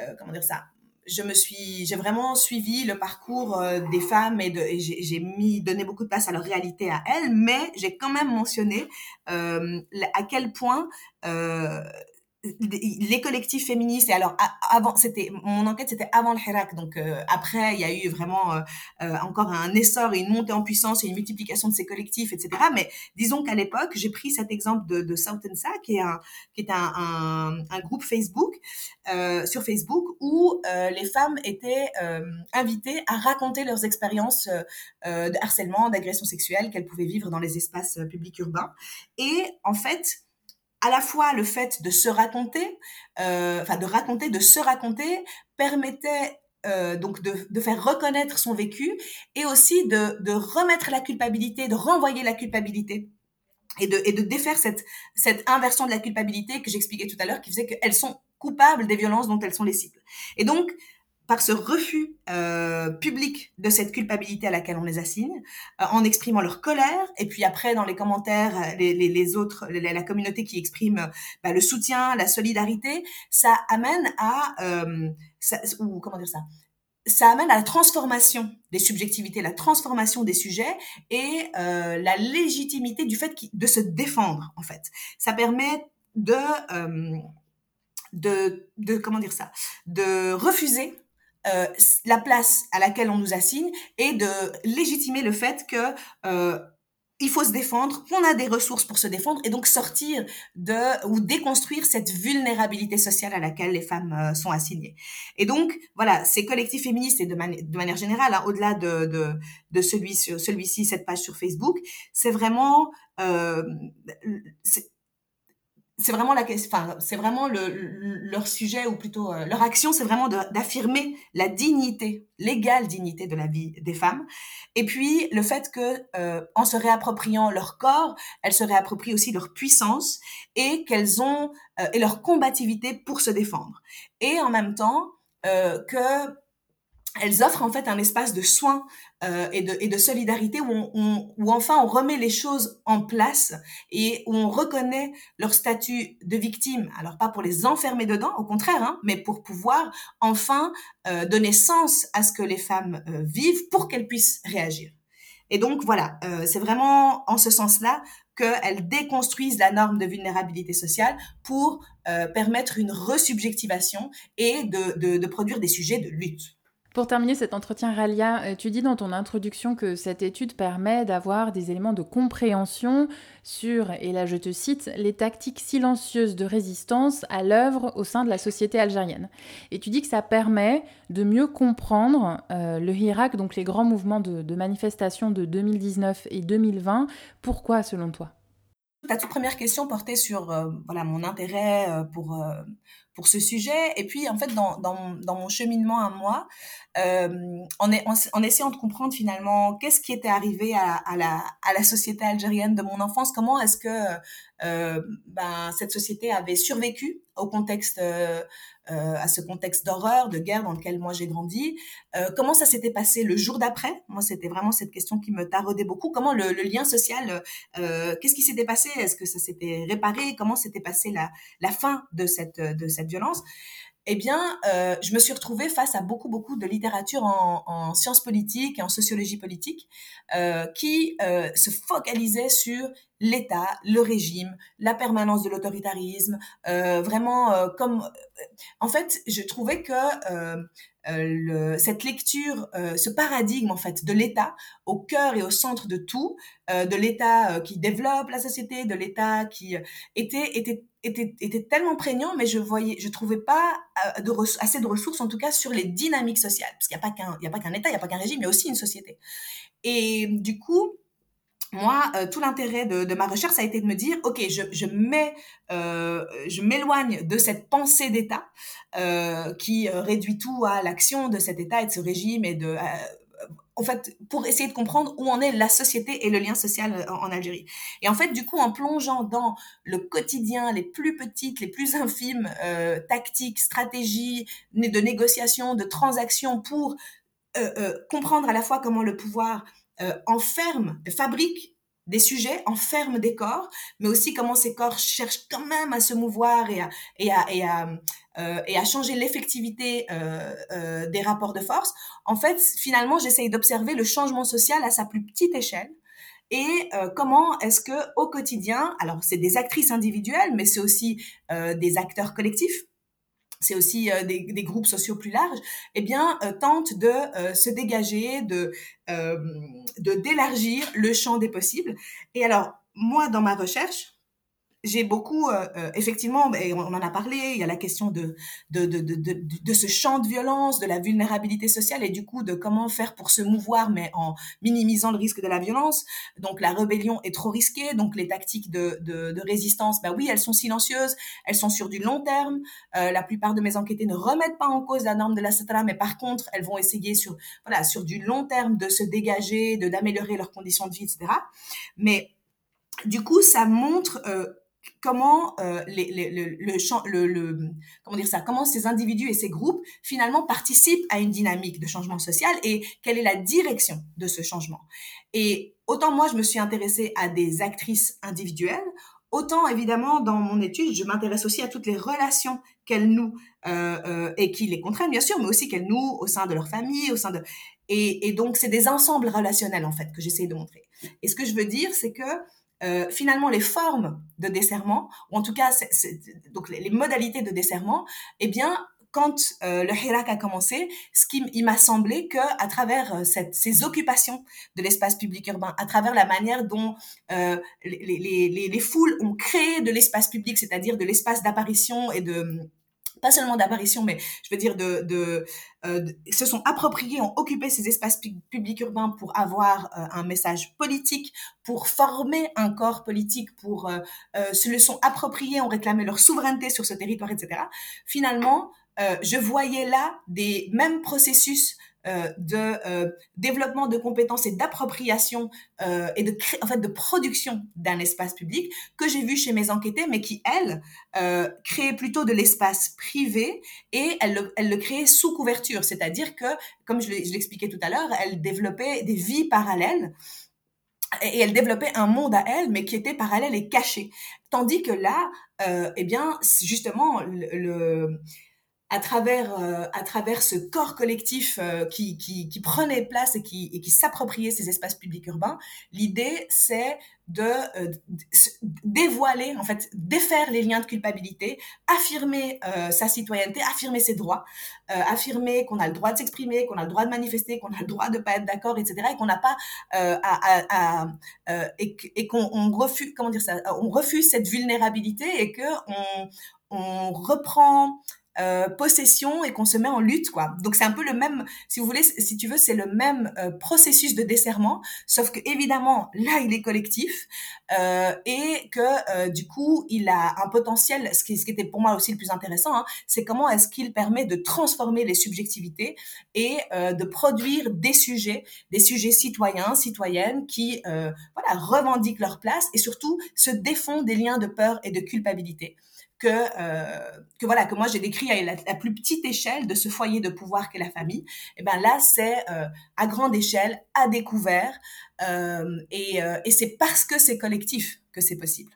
euh, comment dire ça, je me suis, j'ai vraiment suivi le parcours euh, des femmes et, de, j'ai mis, donné beaucoup de place à leur réalité à elles, mais j'ai quand même mentionné euh, à quel point euh, les collectifs féministes et alors avant c'était mon enquête c'était avant le Hirak donc euh, après il y a eu vraiment euh, euh, encore un essor et une montée en puissance et une multiplication de ces collectifs etc mais disons qu'à l'époque j'ai pris cet exemple de, de Soutensa qui est un qui est un, un groupe Facebook sur Facebook où les femmes étaient invitées à raconter leurs expériences de harcèlement d'agression sexuelle qu'elles pouvaient vivre dans les espaces publics urbains. Et en fait à la fois le fait de se raconter, euh, enfin de raconter, de se raconter, permettait euh, donc de, de, faire reconnaître son vécu et aussi de, de, remettre la culpabilité, de renvoyer la culpabilité et de, et de défaire cette, cette inversion de la culpabilité que j'expliquais tout à l'heure qui faisait qu'elles sont coupables des violences dont elles sont les cibles. Et donc, par ce refus euh, public de cette culpabilité à laquelle on les assigne, euh, en exprimant leur colère, et puis après dans les commentaires, euh, les, autres, la communauté qui exprime bah, le soutien, la solidarité, ça amène à, ou comment dire ça, ça amène à la transformation des subjectivités, la transformation des sujets et la légitimité du fait de se défendre en fait. Ça permet de de, de comment dire ça, de refuser euh, la place à laquelle on nous assigne et de légitimer le fait que euh, il faut se défendre, qu'on a des ressources pour se défendre et donc sortir de ou déconstruire cette vulnérabilité sociale à laquelle les femmes euh, sont assignées. Et donc voilà, ces collectifs féministes et de, manière générale, hein, au-delà de, de, de celui celui-ci, cette page sur Facebook, c'est vraiment euh, c'est vraiment la enfin, c'est vraiment le, leur sujet ou plutôt euh, leur action, c'est vraiment d'affirmer la dignité, l'égale dignité de la vie des femmes. Et puis le fait que euh, en se réappropriant leur corps, elles se réapproprient aussi leur puissance et qu'elles ont euh, et leur combativité pour se défendre. Et en même temps que elles offrent en fait un espace de soins euh, et, de, et de solidarité où, on, où enfin on remet les choses en place et où on reconnaît leur statut de victime. Alors pas pour les enfermer dedans, au contraire, hein, mais pour pouvoir enfin euh, donner sens à ce que les femmes euh, vivent pour qu'elles puissent réagir. Et donc voilà, euh, c'est vraiment en ce sens-là qu'elles déconstruisent la norme de vulnérabilité sociale pour euh, permettre une resubjectivation et de, de, de produire des sujets de lutte. Pour terminer cet entretien, Ralia, euh, tu dis dans ton introduction que cette étude permet d'avoir des éléments de compréhension sur, et là je te cite, les tactiques silencieuses de résistance à l'œuvre au sein de la société algérienne. Et tu dis que ça permet de mieux comprendre euh, le Hirak, donc les grands mouvements de, manifestation de 2019 et 2020. Pourquoi selon toi? Ta toute première question portait sur euh, voilà mon intérêt pour pour ce sujet. Et puis en fait dans dans, dans mon cheminement à moi en, est, en, essayant de comprendre finalement qu'est-ce qui était arrivé à, la à la société algérienne de mon enfance? Comment est-ce que ben cette société avait survécu au contexte euh, à ce contexte d'horreur, de guerre dans lequel moi j'ai grandi? Euh, comment ça s'était passé le jour d'après? Moi, c'était vraiment cette question qui me taraudait beaucoup. Comment le, lien social, euh, qu'est-ce qui s'était passé? Est-ce que ça s'était réparé? Comment s'était passé la, la fin de cette, de cette violence eh bien, euh, je me suis retrouvée face à beaucoup, beaucoup de littérature en, en sciences politiques et en sociologie politique euh, qui euh, se focalisait sur l'État, le régime, la permanence de l'autoritarisme, vraiment comme... En fait, je trouvais que cette lecture, ce paradigme en fait de l'État au cœur et au centre de tout, de l'État qui développe la société, de l'État qui était, était était, était tellement prégnant, mais je voyais, je trouvais pas de assez de ressources, en tout cas sur les dynamiques sociales, parce qu'il n'y a pas qu'un, il y a pas qu'un État, il n'y a pas qu'un régime, il y a aussi une société. Et du coup, moi, euh, tout l'intérêt de, de, ma recherche, ça a été de me dire, ok, je, je mets, euh, je m'éloigne de cette pensée d'État euh, qui euh, réduit tout à l'action de cet État et de ce régime et de, euh, en fait, pour essayer de comprendre où en est la société et le lien social en, en, Algérie. Et en fait, du coup, en plongeant dans le quotidien, les plus petites, les plus infimes tactiques, stratégies de négociation, de transactions pour comprendre à la fois comment le pouvoir euh, enferme, fabrique des sujets, enferme des corps, mais aussi comment ces corps cherchent quand même à se mouvoir et à, euh, et à changer l'effectivité euh, euh, des rapports de force. En fait, finalement, j'essaye d'observer le changement social à sa plus petite échelle et comment est-ce que au quotidien, alors c'est des actrices individuelles, mais c'est aussi des acteurs collectifs, c'est aussi des, groupes sociaux plus larges, eh bien, tentent de se dégager, de d'élargir le champ des possibles. Et alors, moi, dans ma recherche, j'ai beaucoup, euh, euh, effectivement, et on en a parlé, il y a la question de de, de, de, de, ce champ de violence, de la vulnérabilité sociale et du coup de comment faire pour se mouvoir, mais en minimisant le risque de la violence. Donc la rébellion est trop risquée, donc les tactiques de, de, résistance, bah oui, elles sont silencieuses, elles sont sur du long terme. Euh, la plupart de mes enquêtés ne remettent pas en cause la norme de la SATRA, mais par contre, elles vont essayer sur, voilà, sur du long terme de se dégager, d'améliorer leurs conditions de vie, etc. Mais du coup, ça montre euh, comment euh, les, les, le, le, le, comment dire ça comment ces individus et ces groupes finalement participent à une dynamique de changement social et quelle est la direction de ce changement. Et autant moi je me suis intéressée à des actrices individuelles autant évidemment dans mon étude je m'intéresse aussi à toutes les relations qu'elles nouent euh, euh, et qui les contraignent bien sûr mais aussi qu'elles nouent au sein de leur famille au sein de et, et donc c'est des ensembles relationnels en fait que j'essaie de montrer. Et ce que je veux dire c'est que euh, finalement les formes de desserrement, ou en tout cas c est, c est, donc les, les, modalités de desserment, eh bien quand euh, le Hirak a commencé, ce qui il m'a semblé que à travers euh, cette, ces occupations de l'espace public urbain, à travers la manière dont euh, les, les, les, foules ont créé de l'espace public, c'est-à-dire de l'espace d'apparition et de pas seulement d'apparition, mais je veux dire de, de, euh, se sont appropriés, ont occupé ces espaces publics urbains pour avoir euh, un message politique, pour former un corps politique, pour euh, se le sont appropriés, ont réclamé leur souveraineté sur ce territoire, etc. Finalement, je voyais là des mêmes processus euh, de euh, développement de compétences et d'appropriation euh, et de en fait de production d'un espace public que j'ai vu chez mes enquêtées, mais qui elles créaient plutôt de l'espace privé et elles le, elles le créaient sous couverture, c'est-à-dire que comme je l'expliquais tout à l'heure, elles développaient des vies parallèles et elle développait un monde à elle, mais qui était parallèle et caché. Tandis que là, eh bien, justement, le à travers euh, à travers ce corps collectif euh, qui, qui, qui prenait place et qui et qui s'appropriait ces espaces publics urbains l'idée c'est de euh, dévoiler en fait défaire les liens de culpabilité affirmer euh, sa citoyenneté affirmer ses droits euh, affirmer qu'on a le droit de s'exprimer qu'on a le droit de manifester qu'on a le droit de pas être d'accord etc et qu'on n'a pas euh, à, à, à et, et qu'on refuse comment dire ça on refuse cette vulnérabilité et que on on reprend euh, possession et qu'on se met en lutte quoi. Donc c'est un peu le même si vous voulez si tu veux c'est le même euh, processus de desserrement sauf que évidemment là il est collectif euh, et que du coup il a un potentiel ce qui, était pour moi aussi le plus intéressant hein, c'est comment est-ce qu'il permet de transformer les subjectivités et de produire des sujets des sujets citoyens citoyennes qui voilà revendiquent leur place et surtout se défont des liens de peur et de culpabilité que, euh, que voilà que moi j'ai décrit à la, plus petite échelle de ce foyer de pouvoir qu'est la famille. Et ben là c'est euh, à grande échelle, à découvert, euh, et, euh, et c'est parce que c'est collectif que c'est possible.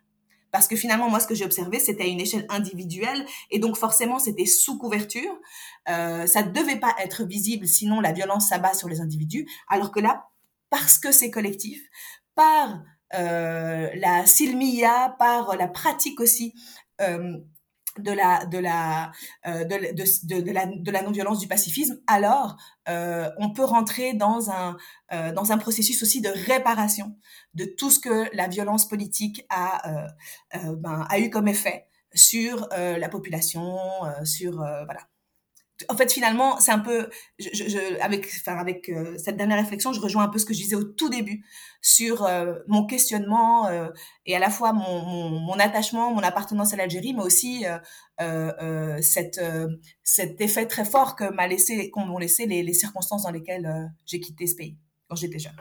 Parce que finalement, moi, ce que j'ai observé, c'était à une échelle individuelle, et donc forcément, c'était sous couverture. Euh, ça ne devait pas être visible, sinon la violence s'abat sur les individus. Alors que là, parce que c'est collectif, par la silmia, par la pratique aussi de la de la euh, de, de, de, la de la non violence du pacifisme alors euh, on peut rentrer dans un euh, dans un processus aussi de réparation de tout ce que la violence politique a ben, a eu comme effet sur la population sur voilà en fait, finalement, c'est un peu, je, avec, enfin, avec euh, cette dernière réflexion, je rejoins un peu ce que je disais au tout début sur euh, mon questionnement euh, et à la fois mon, mon, attachement, mon appartenance à l'Algérie, mais aussi cette, cet effet très fort que m'a laissé, qu'ont laissé les, les circonstances dans lesquelles j'ai quitté ce pays quand j'étais jeune.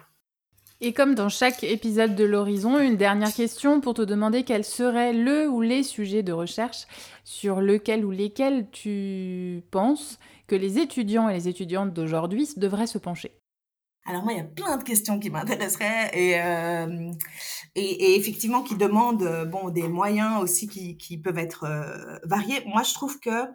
Et comme dans chaque épisode de l'Horizon, une dernière question pour te demander quel serait le ou les sujets de recherche sur lequel ou lesquels tu penses que les étudiants et les étudiantes d'aujourd'hui devraient se pencher. Alors moi, il y a plein de questions qui m'intéresseraient et, euh, et, effectivement qui demandent euh, bon des moyens aussi qui, qui peuvent être euh, variés. Moi, je trouve que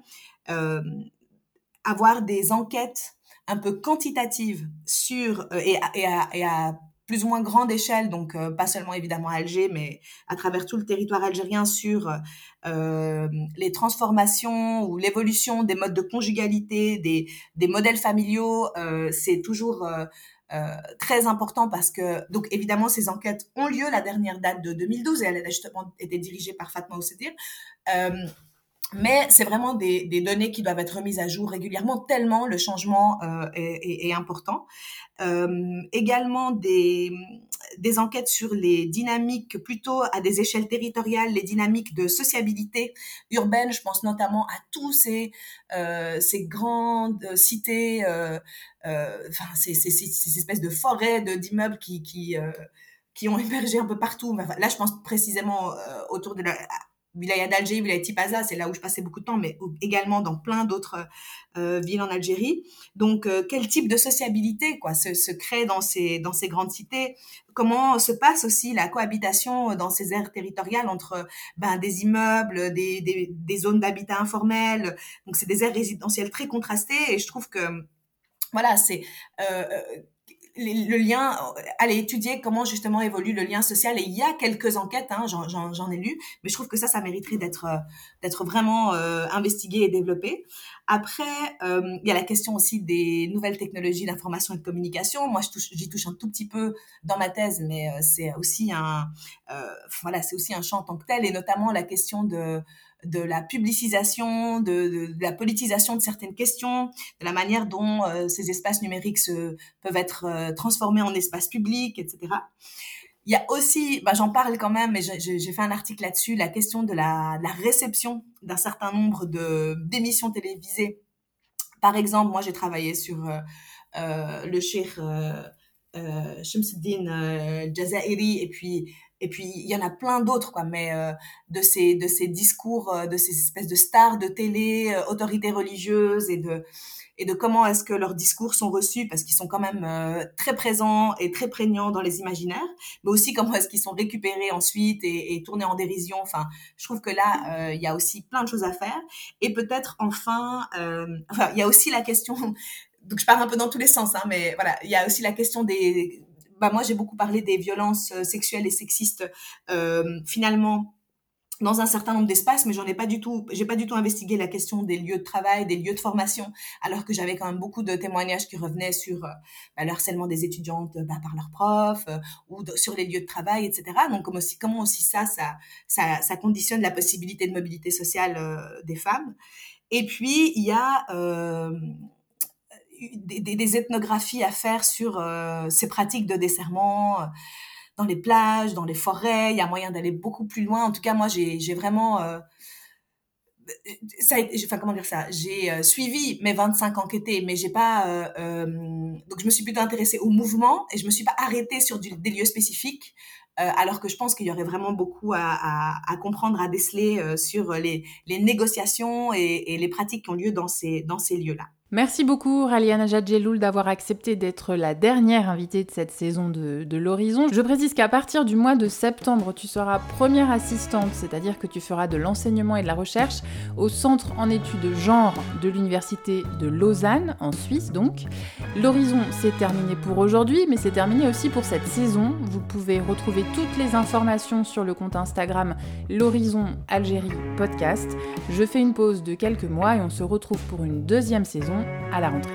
avoir des enquêtes un peu quantitatives sur et, à plus ou moins grande échelle, donc euh, pas seulement évidemment à Alger, mais à travers tout le territoire algérien sur euh, les transformations ou l'évolution des modes de conjugalité, des, des modèles familiaux, euh, c'est toujours euh, euh, très important parce que, donc évidemment, ces enquêtes ont lieu. La dernière date de 2012 et elle a justement été dirigée par Fatma Oussedir. Mais c'est vraiment des, des, données qui doivent être remises à jour régulièrement, tellement le changement euh, est, est, important. Euh, également des, des enquêtes sur les dynamiques plutôt à des échelles territoriales, les dynamiques de sociabilité urbaine. Je pense notamment à tous ces, euh, ces grandes cités, euh, euh, enfin ces, ces, ces, espèces de forêts d'immeubles qui, qui, euh, qui ont [laughs] émergé un peu partout. Là, je pense précisément autour de la Wilaya d'Alger, Wilaya Tipaza, c'est là où je passais beaucoup de temps, mais également dans plein d'autres euh, villes en Algérie. Donc, euh, quel type de sociabilité quoi se, se, crée dans ces dans ces grandes cités? Comment se passe aussi la cohabitation dans ces aires territoriales entre ben, des immeubles, des, des, des zones d'habitat informel? Donc, c'est des aires résidentielles très contrastées, et je trouve que voilà, c'est euh, le lien, aller étudier comment justement évolue le lien social. Et il y a quelques enquêtes, hein, j'en ai lu, mais je trouve que ça, ça mériterait d'être euh, d'être vraiment euh, investigué et développé. Après, euh, il y a la question aussi des nouvelles technologies d'information et de communication. Moi, j'y touche, touche un tout petit peu dans ma thèse, mais c'est aussi un voilà, c'est aussi un champ en tant que tel, et notamment la question de de la publicisation, de, la politisation de certaines questions, de la manière dont euh, ces espaces numériques se, peuvent être euh, transformés en espaces publics, etc. Il y a aussi, bah, j'en parle quand même, mais j'ai fait un article là-dessus, la question de la, la réception d'un certain nombre d'émissions télévisées. Par exemple, moi j'ai travaillé sur euh, euh le Cheikh euh, Shamsuddin Jazairi et puis et puis il y en a plein d'autres quoi mais euh, de ces de ces discours euh, de ces espèces de stars de télé euh, autorités religieuses et de et de comment est-ce que leurs discours sont reçus parce qu'ils sont quand même très présents et très prégnants dans les imaginaires mais aussi comment est-ce qu'ils sont récupérés ensuite et, et, tournés en dérision. Enfin je trouve que là il y a aussi plein de choses à faire. Et peut-être enfin enfin il y a aussi la question donc je parle un peu dans tous les sens hein, mais voilà il y a aussi la question des bah moi j'ai beaucoup parlé des violences euh, sexuelles et sexistes euh, finalement dans un certain nombre d'espaces, mais j'en ai pas du tout, j'ai pas du tout investigué la question des lieux de travail, des lieux de formation, alors que j'avais quand même beaucoup de témoignages qui revenaient sur euh, bah, le harcèlement des étudiantes bah, par leurs profs ou sur les lieux de travail, etc. Donc comment aussi, comment aussi ça, ça, ça, ça conditionne la possibilité de mobilité sociale des femmes. Et puis il y a des, des, ethnographies à faire sur euh, ces pratiques de desserrement euh, dans les plages, dans les forêts. Il y a moyen d'aller beaucoup plus loin. En tout cas, moi, j'ai vraiment... Euh, ça enfin, comment dire ça? J'ai suivi mes 25 enquêtés, mais j'ai pas... donc, je me suis plutôt intéressée au mouvement et je me suis pas arrêtée sur du, des lieux spécifiques. alors que je pense qu'il y aurait vraiment beaucoup à, à, à comprendre, à déceler sur les, les négociations et, et, les pratiques qui ont lieu dans ces, dans ces lieux-là. Merci beaucoup Raliana Jadjeloul d'avoir accepté d'être la dernière invitée de cette saison de, de l'Horizon. Je précise qu'à partir du mois de septembre, tu seras première assistante, c'est-à-dire que tu feras de l'enseignement et de la recherche au Centre en études genre de l'Université de Lausanne, en Suisse donc. L'Horizon, c'est terminé pour aujourd'hui, mais c'est terminé aussi pour cette saison. Vous pouvez retrouver toutes les informations sur le compte Instagram L'Horizon Algérie Podcast. Je fais une pause de quelques mois et on se retrouve pour une deuxième saison à la rentrée.